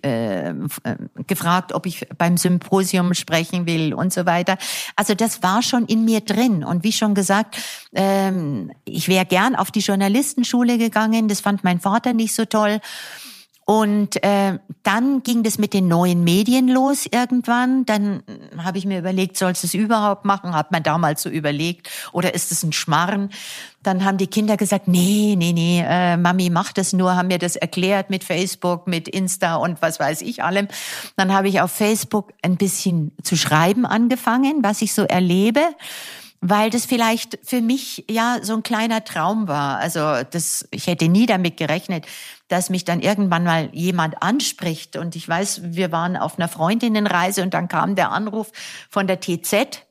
Speaker 1: gefragt, ob ich beim Symposium sprechen will und so weiter. Also das war schon in mir drin. Und wie schon gesagt, ähm, ich wäre gern auf die Journalistenschule gegangen. Das fand mein Vater nicht so toll. Und äh, dann ging das mit den neuen Medien los irgendwann. Dann habe ich mir überlegt, sollst du es überhaupt machen? Hat man damals so überlegt. Oder ist es ein Schmarren? Dann haben die Kinder gesagt, nee, nee, nee, äh, Mami macht das nur, haben mir das erklärt mit Facebook, mit Insta und was weiß ich allem. Dann habe ich auf Facebook ein bisschen zu schreiben angefangen, was ich so erlebe weil das vielleicht für mich ja so ein kleiner Traum war. Also das, ich hätte nie damit gerechnet, dass mich dann irgendwann mal jemand anspricht. Und ich weiß, wir waren auf einer Freundinnenreise und dann kam der Anruf von der TZ.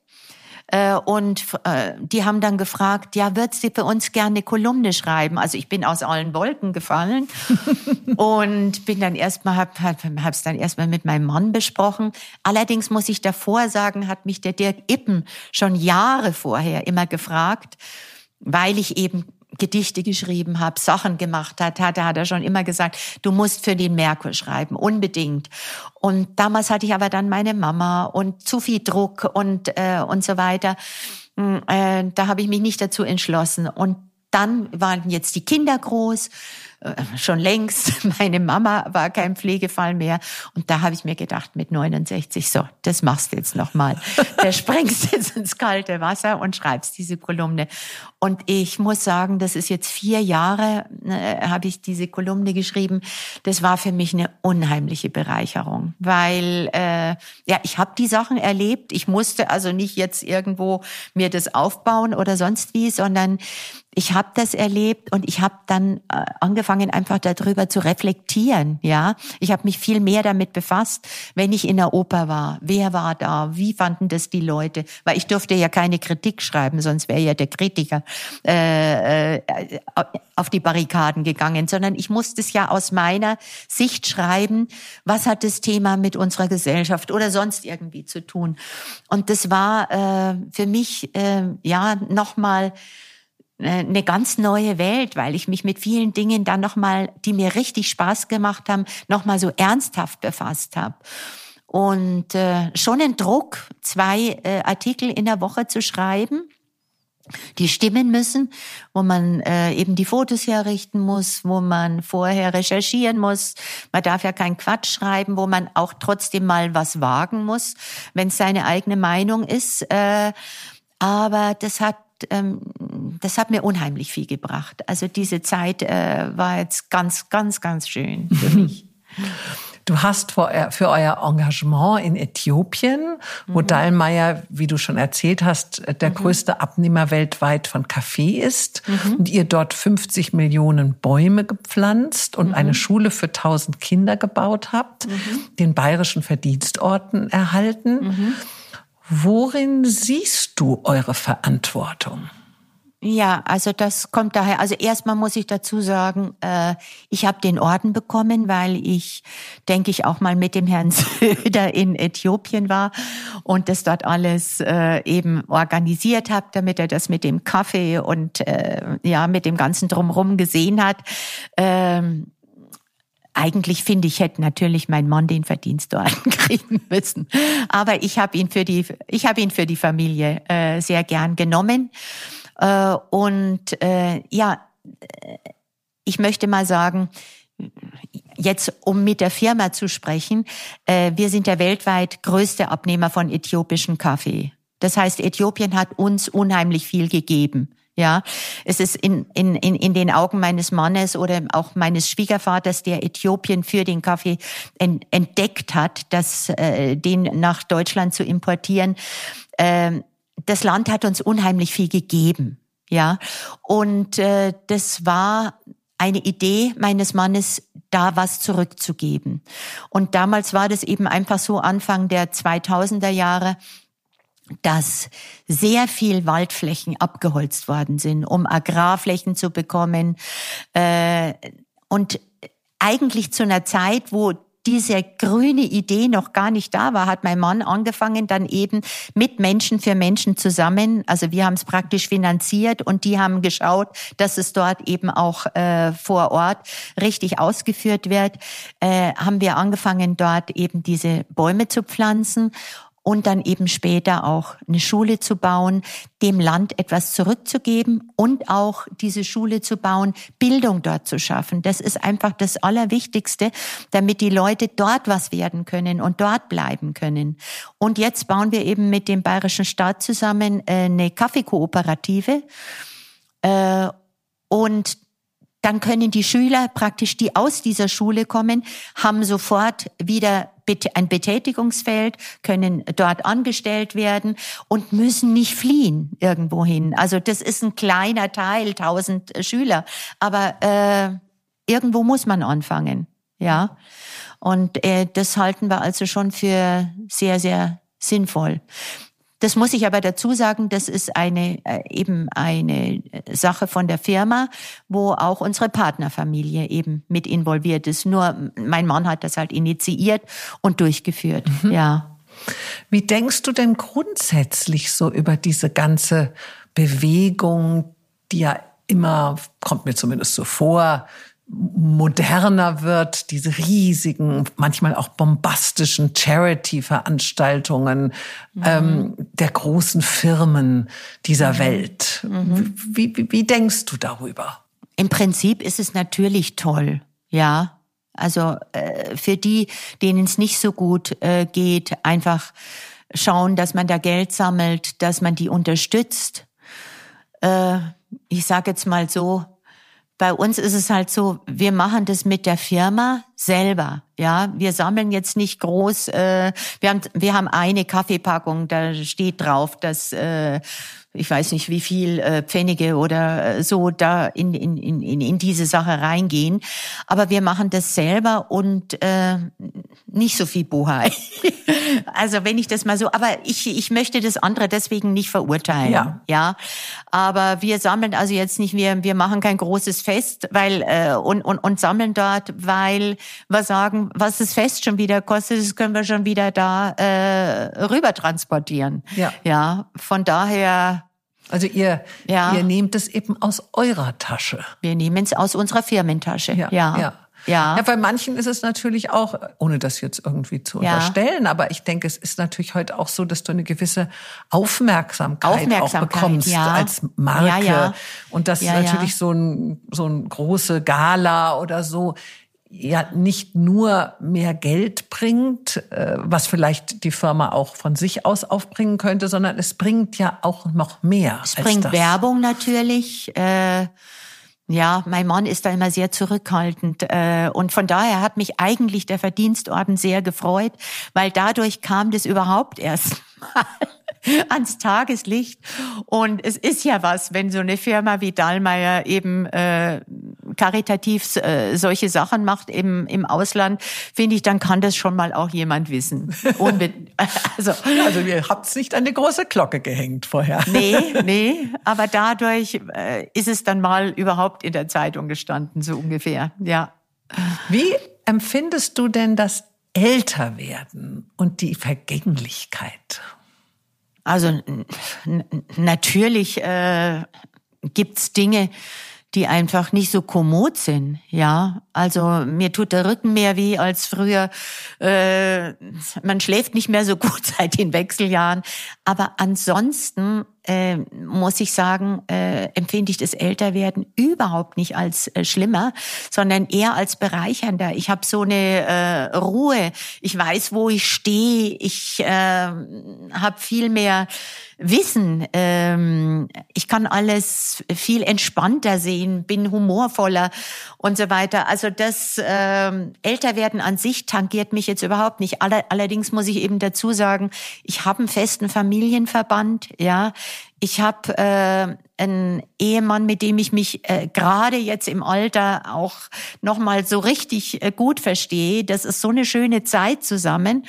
Speaker 1: Äh, und äh, die haben dann gefragt, ja, wird sie für uns gerne eine Kolumne schreiben? Also ich bin aus allen Wolken gefallen und bin dann erstmal, hab, hab, hab's dann erstmal mit meinem Mann besprochen. Allerdings muss ich davor sagen, hat mich der Dirk Ippen schon Jahre vorher immer gefragt, weil ich eben Gedichte geschrieben habe, Sachen gemacht hat, hat, hat er schon immer gesagt, du musst für den Merkur schreiben, unbedingt. Und damals hatte ich aber dann meine Mama und zu viel Druck und, äh, und so weiter. Hm, äh, da habe ich mich nicht dazu entschlossen. Und dann waren jetzt die Kinder groß schon längst. Meine Mama war kein Pflegefall mehr. Und da habe ich mir gedacht, mit 69, so, das machst du jetzt nochmal. Da springst jetzt ins kalte Wasser und schreibst diese Kolumne. Und ich muss sagen, das ist jetzt vier Jahre, äh, habe ich diese Kolumne geschrieben. Das war für mich eine unheimliche Bereicherung, weil äh, äh, ja, ich habe die Sachen erlebt. Ich musste also nicht jetzt irgendwo mir das aufbauen oder sonst wie, sondern ich habe das erlebt und ich habe dann äh, angefangen einfach darüber zu reflektieren, ja. Ich habe mich viel mehr damit befasst, wenn ich in der Oper war. Wer war da? Wie fanden das die Leute? Weil ich durfte ja keine Kritik schreiben, sonst wäre ja der Kritiker äh, äh, auf die Barrikaden gegangen, sondern ich musste es ja aus meiner Sicht schreiben, was hat das Thema mit unserer Gesellschaft oder sonst irgendwie zu tun. Und das war äh, für mich äh, ja nochmal äh, eine ganz neue Welt, weil ich mich mit vielen Dingen dann noch mal, die mir richtig Spaß gemacht haben, noch mal so ernsthaft befasst habe. Und äh, schon ein Druck, zwei äh, Artikel in der Woche zu schreiben, die stimmen müssen, wo man äh, eben die Fotos herrichten muss, wo man vorher recherchieren muss. Man darf ja keinen Quatsch schreiben, wo man auch trotzdem mal was wagen muss, wenn es seine eigene Meinung ist. Äh, aber das hat ähm, das hat mir unheimlich viel gebracht. Also diese Zeit äh, war jetzt ganz, ganz, ganz schön für mich.
Speaker 2: Du hast für, für euer Engagement in Äthiopien, wo mhm. Dallmayr, wie du schon erzählt hast, der mhm. größte Abnehmer weltweit von Kaffee ist mhm. und ihr dort 50 Millionen Bäume gepflanzt und eine mhm. Schule für 1000 Kinder gebaut habt, mhm. den bayerischen Verdienstorden erhalten. Worin siehst du eure Verantwortung?
Speaker 1: Ja, also das kommt daher. Also erstmal muss ich dazu sagen, äh, ich habe den Orden bekommen, weil ich, denke ich, auch mal mit dem Herrn Söder in Äthiopien war und das dort alles äh, eben organisiert habe, damit er das mit dem Kaffee und äh, ja mit dem ganzen drumherum gesehen hat. Ähm, eigentlich finde ich, hätte natürlich mein Mann den Verdienstorden kriegen müssen. Aber ich habe ihn für die, ich habe ihn für die Familie äh, sehr gern genommen. Äh, und äh, ja, ich möchte mal sagen, jetzt um mit der Firma zu sprechen, äh, wir sind der weltweit größte Abnehmer von äthiopischen Kaffee. Das heißt, Äthiopien hat uns unheimlich viel gegeben. Ja, es ist in, in, in, in den Augen meines Mannes oder auch meines Schwiegervaters, der Äthiopien für den Kaffee entdeckt hat, dass äh, den nach Deutschland zu importieren. Ähm, das Land hat uns unheimlich viel gegeben. Ja, und äh, das war eine Idee meines Mannes, da was zurückzugeben. Und damals war das eben einfach so Anfang der 2000er Jahre dass sehr viel Waldflächen abgeholzt worden sind, um Agrarflächen zu bekommen. Äh, und eigentlich zu einer Zeit, wo diese grüne Idee noch gar nicht da war, hat mein Mann angefangen, dann eben mit Menschen für Menschen zusammen. Also wir haben es praktisch finanziert und die haben geschaut, dass es dort eben auch äh, vor Ort richtig ausgeführt wird. Äh, haben wir angefangen, dort eben diese Bäume zu pflanzen und dann eben später auch eine Schule zu bauen, dem Land etwas zurückzugeben und auch diese Schule zu bauen, Bildung dort zu schaffen. Das ist einfach das Allerwichtigste, damit die Leute dort was werden können und dort bleiben können. Und jetzt bauen wir eben mit dem Bayerischen Staat zusammen äh, eine Kaffeekooperative. Äh, und dann können die Schüler praktisch, die aus dieser Schule kommen, haben sofort wieder ein Betätigungsfeld, können dort angestellt werden und müssen nicht fliehen irgendwohin. Also das ist ein kleiner Teil, tausend Schüler, aber äh, irgendwo muss man anfangen, ja. Und äh, das halten wir also schon für sehr, sehr sinnvoll. Das muss ich aber dazu sagen, das ist eine äh, eben eine Sache von der Firma, wo auch unsere Partnerfamilie eben mit involviert ist. Nur mein Mann hat das halt initiiert und durchgeführt. Mhm. Ja.
Speaker 2: Wie denkst du denn grundsätzlich so über diese ganze Bewegung, die ja immer, kommt mir zumindest so vor, moderner wird, diese riesigen, manchmal auch bombastischen Charity-Veranstaltungen mhm. ähm, der großen Firmen dieser mhm. Welt. Mhm. Wie, wie, wie denkst du darüber?
Speaker 1: Im Prinzip ist es natürlich toll, ja. Also äh, für die, denen es nicht so gut äh, geht, einfach schauen, dass man da Geld sammelt, dass man die unterstützt. Äh, ich sage jetzt mal so, bei uns ist es halt so, wir machen das mit der Firma selber. Ja, wir sammeln jetzt nicht groß. Äh, wir haben wir haben eine Kaffeepackung, da steht drauf, dass äh, ich weiß nicht, wie viel äh, Pfennige oder äh, so da in, in, in, in diese Sache reingehen. Aber wir machen das selber und äh, nicht so viel Bohai. also wenn ich das mal so, aber ich, ich möchte das andere deswegen nicht verurteilen. Ja. ja. Aber wir sammeln also jetzt nicht, wir, wir machen kein großes Fest, weil äh, und, und, und sammeln dort, weil wir sagen, was das Fest schon wieder kostet, das können wir schon wieder da äh, rüber transportieren. Ja. ja. Von daher
Speaker 2: also ihr, ja. ihr nehmt es eben aus eurer Tasche.
Speaker 1: Wir nehmen es aus unserer Firmentasche. Ja. ja.
Speaker 2: ja. Ja. ja, bei manchen ist es natürlich auch, ohne das jetzt irgendwie zu ja. unterstellen, aber ich denke, es ist natürlich heute auch so, dass du eine gewisse Aufmerksamkeit, Aufmerksamkeit auch bekommst ja. als Marke. Ja, ja. Und das ja, natürlich so ein, so ein große Gala oder so ja nicht nur mehr Geld bringt, äh, was vielleicht die Firma auch von sich aus aufbringen könnte, sondern es bringt ja auch noch mehr.
Speaker 1: Es bringt. Werbung natürlich. Äh, ja, mein Mann ist da immer sehr zurückhaltend äh, und von daher hat mich eigentlich der Verdienstorden sehr gefreut, weil dadurch kam das überhaupt erst mal ans Tageslicht. Und es ist ja was, wenn so eine Firma wie Dahlmeier eben äh, karitativ äh, solche Sachen macht im, im Ausland, finde ich, dann kann das schon mal auch jemand wissen.
Speaker 2: Unbe also, also ihr habt es nicht an die große Glocke gehängt vorher.
Speaker 1: Nee, nee, aber dadurch äh, ist es dann mal überhaupt in der Zeitung gestanden, so ungefähr, ja.
Speaker 2: Wie empfindest du denn das Älterwerden und die Vergänglichkeit?
Speaker 1: Also natürlich äh, gibt's Dinge, die einfach nicht so kommod sind, ja. Also mir tut der Rücken mehr weh als früher. Äh, man schläft nicht mehr so gut seit den Wechseljahren. Aber ansonsten äh, muss ich sagen, äh, empfinde ich das Älterwerden überhaupt nicht als äh, schlimmer, sondern eher als bereichernder. Ich habe so eine äh, Ruhe. Ich weiß, wo ich stehe. Ich äh, habe viel mehr Wissen. Ähm, ich kann alles viel entspannter sehen, bin humorvoller und so weiter. Also das ähm, Älterwerden an sich tangiert mich jetzt überhaupt nicht. Allerdings muss ich eben dazu sagen, ich habe einen festen Familienverband, ja. Ich habe äh, einen Ehemann, mit dem ich mich äh, gerade jetzt im Alter auch noch mal so richtig äh, gut verstehe. Das ist so eine schöne Zeit zusammen,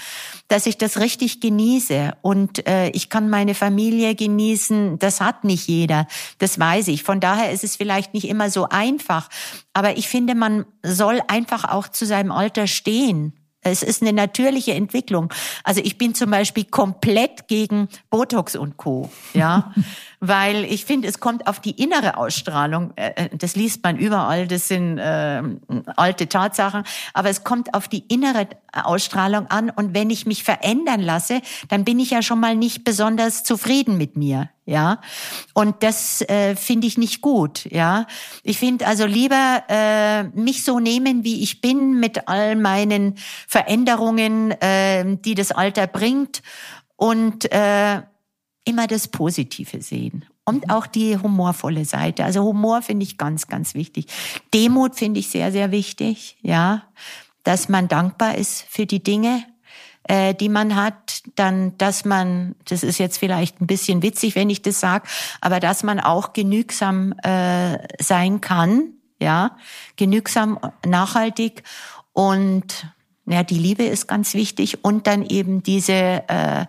Speaker 1: dass ich das richtig genieße und äh, ich kann meine Familie genießen. Das hat nicht jeder, das weiß ich. Von daher ist es vielleicht nicht immer so einfach, aber ich finde, man soll einfach auch zu seinem Alter stehen es ist eine natürliche Entwicklung. Also ich bin zum Beispiel komplett gegen Botox und Co. Ja, weil ich finde, es kommt auf die innere Ausstrahlung. Äh, äh, das liest man überall. Das sind äh, alte Tatsachen, aber es kommt auf die innere Ausstrahlung an. Und wenn ich mich verändern lasse, dann bin ich ja schon mal nicht besonders zufrieden mit mir ja. Und das äh, finde ich nicht gut, ja. Ich finde also lieber äh, mich so nehmen, wie ich bin, mit all meinen Veränderungen, äh, die das Alter bringt und äh, immer das Positive sehen. Und auch die humorvolle Seite. Also Humor finde ich ganz, ganz wichtig. Demut finde ich sehr, sehr wichtig, ja. Dass man dankbar ist für die Dinge, äh, die man hat, dann, dass man, das ist jetzt vielleicht ein bisschen witzig, wenn ich das sage, aber dass man auch genügsam äh, sein kann, ja, genügsam, nachhaltig und ja, die Liebe ist ganz wichtig und dann eben diese äh,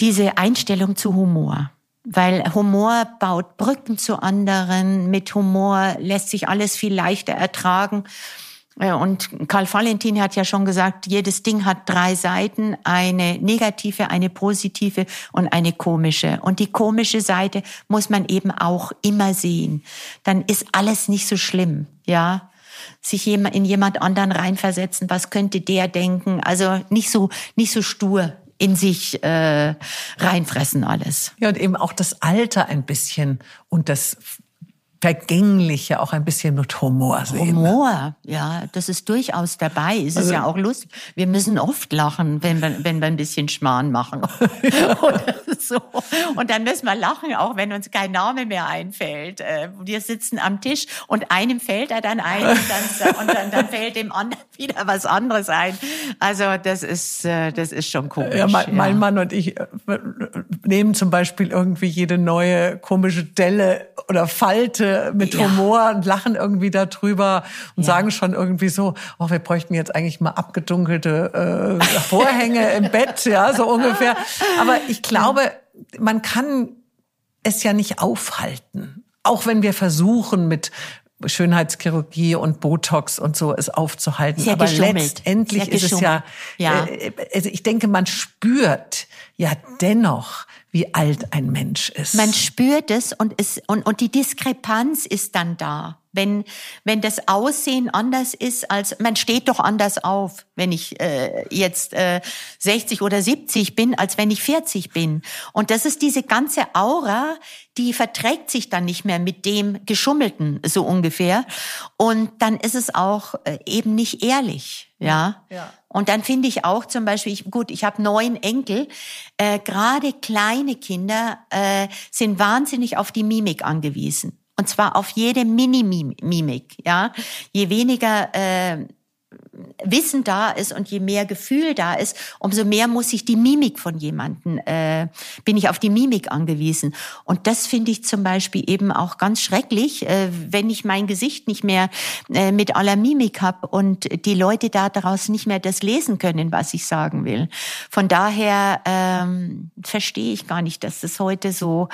Speaker 1: diese Einstellung zu Humor. Weil Humor baut Brücken zu anderen, mit Humor lässt sich alles viel leichter ertragen. Äh, und Karl Valentin hat ja schon gesagt, jedes Ding hat drei Seiten, eine negative, eine positive und eine komische. Und die komische Seite muss man eben auch immer sehen. Dann ist alles nicht so schlimm, ja. Sich in jemand anderen reinversetzen, was könnte der denken? Also nicht so, nicht so stur in sich äh, reinfressen alles.
Speaker 2: Ja, und eben auch das Alter ein bisschen und das Vergängliche auch ein bisschen mit Humor sehen.
Speaker 1: Humor, ja, das ist durchaus dabei. Es also, ist ja auch lustig. Wir müssen oft lachen, wenn wir, wenn wir ein bisschen Schmarrn machen. und, so. und dann müssen wir lachen, auch wenn uns kein Name mehr einfällt. Äh, wir sitzen am Tisch und einem fällt er dann ein und dann, und dann, dann fällt dem anderen wieder was anderes ein. Also das ist, äh, das ist schon komisch.
Speaker 2: Ja, mein, mein Mann und ich äh, nehmen zum Beispiel irgendwie jede neue komische Delle oder Falte mit ja. Humor und lachen irgendwie darüber und ja. sagen schon irgendwie so, oh, wir bräuchten jetzt eigentlich mal abgedunkelte äh, Vorhänge im Bett, ja, so ungefähr. Aber ich glaube, man kann es ja nicht aufhalten. Auch wenn wir versuchen, mit Schönheitschirurgie und Botox und so es aufzuhalten.
Speaker 1: Sehr
Speaker 2: Aber
Speaker 1: geschummelt.
Speaker 2: letztendlich ist es ja, ja. Äh, also ich denke, man spürt ja dennoch, wie alt ein Mensch ist.
Speaker 1: Man spürt es und, es und, und die Diskrepanz ist dann da. Wenn, wenn das Aussehen anders ist als, man steht doch anders auf, wenn ich äh, jetzt äh, 60 oder 70 bin, als wenn ich 40 bin. Und das ist diese ganze Aura, die verträgt sich dann nicht mehr mit dem Geschummelten, so ungefähr. Und dann ist es auch äh, eben nicht ehrlich, ja. ja. Und dann finde ich auch zum Beispiel, ich, gut, ich habe neun Enkel, äh, gerade kleine Kinder äh, sind wahnsinnig auf die Mimik angewiesen. Und zwar auf jede Mini-Mimik, ja. Je weniger äh, Wissen da ist und je mehr Gefühl da ist, umso mehr muss ich die Mimik von jemanden, äh, bin ich auf die Mimik angewiesen. Und das finde ich zum Beispiel eben auch ganz schrecklich, äh, wenn ich mein Gesicht nicht mehr äh, mit aller Mimik habe und die Leute da daraus nicht mehr das lesen können, was ich sagen will. Von daher ähm, verstehe ich gar nicht, dass das heute so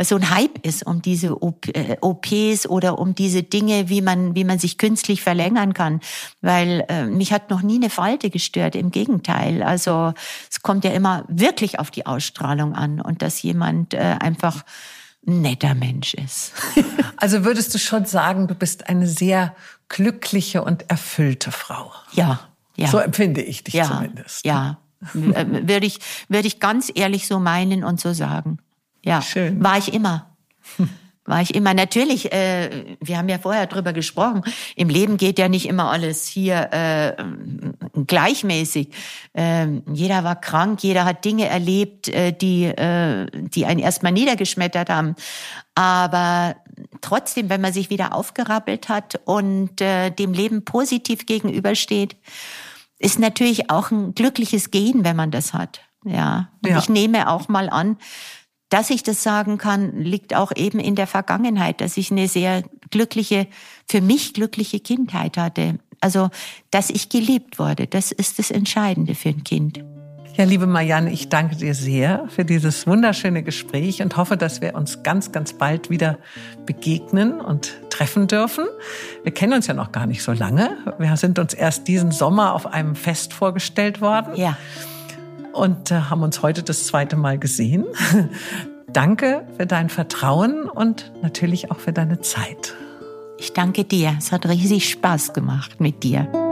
Speaker 1: so ein Hype ist um diese OPs äh, oder um diese Dinge, wie man wie man sich künstlich verlängern kann, weil äh, mich hat noch nie eine Falte gestört, im Gegenteil. Also es kommt ja immer wirklich auf die Ausstrahlung an und dass jemand äh, einfach ein netter Mensch ist.
Speaker 2: also würdest du schon sagen, du bist eine sehr glückliche und erfüllte Frau?
Speaker 1: Ja, ja.
Speaker 2: So empfinde ich dich
Speaker 1: ja,
Speaker 2: zumindest.
Speaker 1: Ja, äh, würde ich, würde ich ganz ehrlich so meinen und so sagen. Ja,
Speaker 2: Schön.
Speaker 1: war ich immer. war ich immer natürlich, äh, wir haben ja vorher drüber gesprochen, im Leben geht ja nicht immer alles hier äh, gleichmäßig. Äh, jeder war krank, jeder hat Dinge erlebt, äh, die, äh, die einen erstmal niedergeschmettert haben. Aber trotzdem, wenn man sich wieder aufgerappelt hat und äh, dem Leben positiv gegenübersteht, ist natürlich auch ein glückliches Gehen, wenn man das hat. Ja. Und ja. ich nehme auch mal an, dass ich das sagen kann, liegt auch eben in der Vergangenheit, dass ich eine sehr glückliche, für mich glückliche Kindheit hatte. Also, dass ich geliebt wurde, das ist das Entscheidende für ein Kind.
Speaker 2: Ja, liebe Marianne, ich danke dir sehr für dieses wunderschöne Gespräch und hoffe, dass wir uns ganz, ganz bald wieder begegnen und treffen dürfen. Wir kennen uns ja noch gar nicht so lange. Wir sind uns erst diesen Sommer auf einem Fest vorgestellt worden.
Speaker 1: Ja
Speaker 2: und äh, haben uns heute das zweite Mal gesehen. danke für dein Vertrauen und natürlich auch für deine Zeit.
Speaker 1: Ich danke dir. Es hat riesig Spaß gemacht mit dir.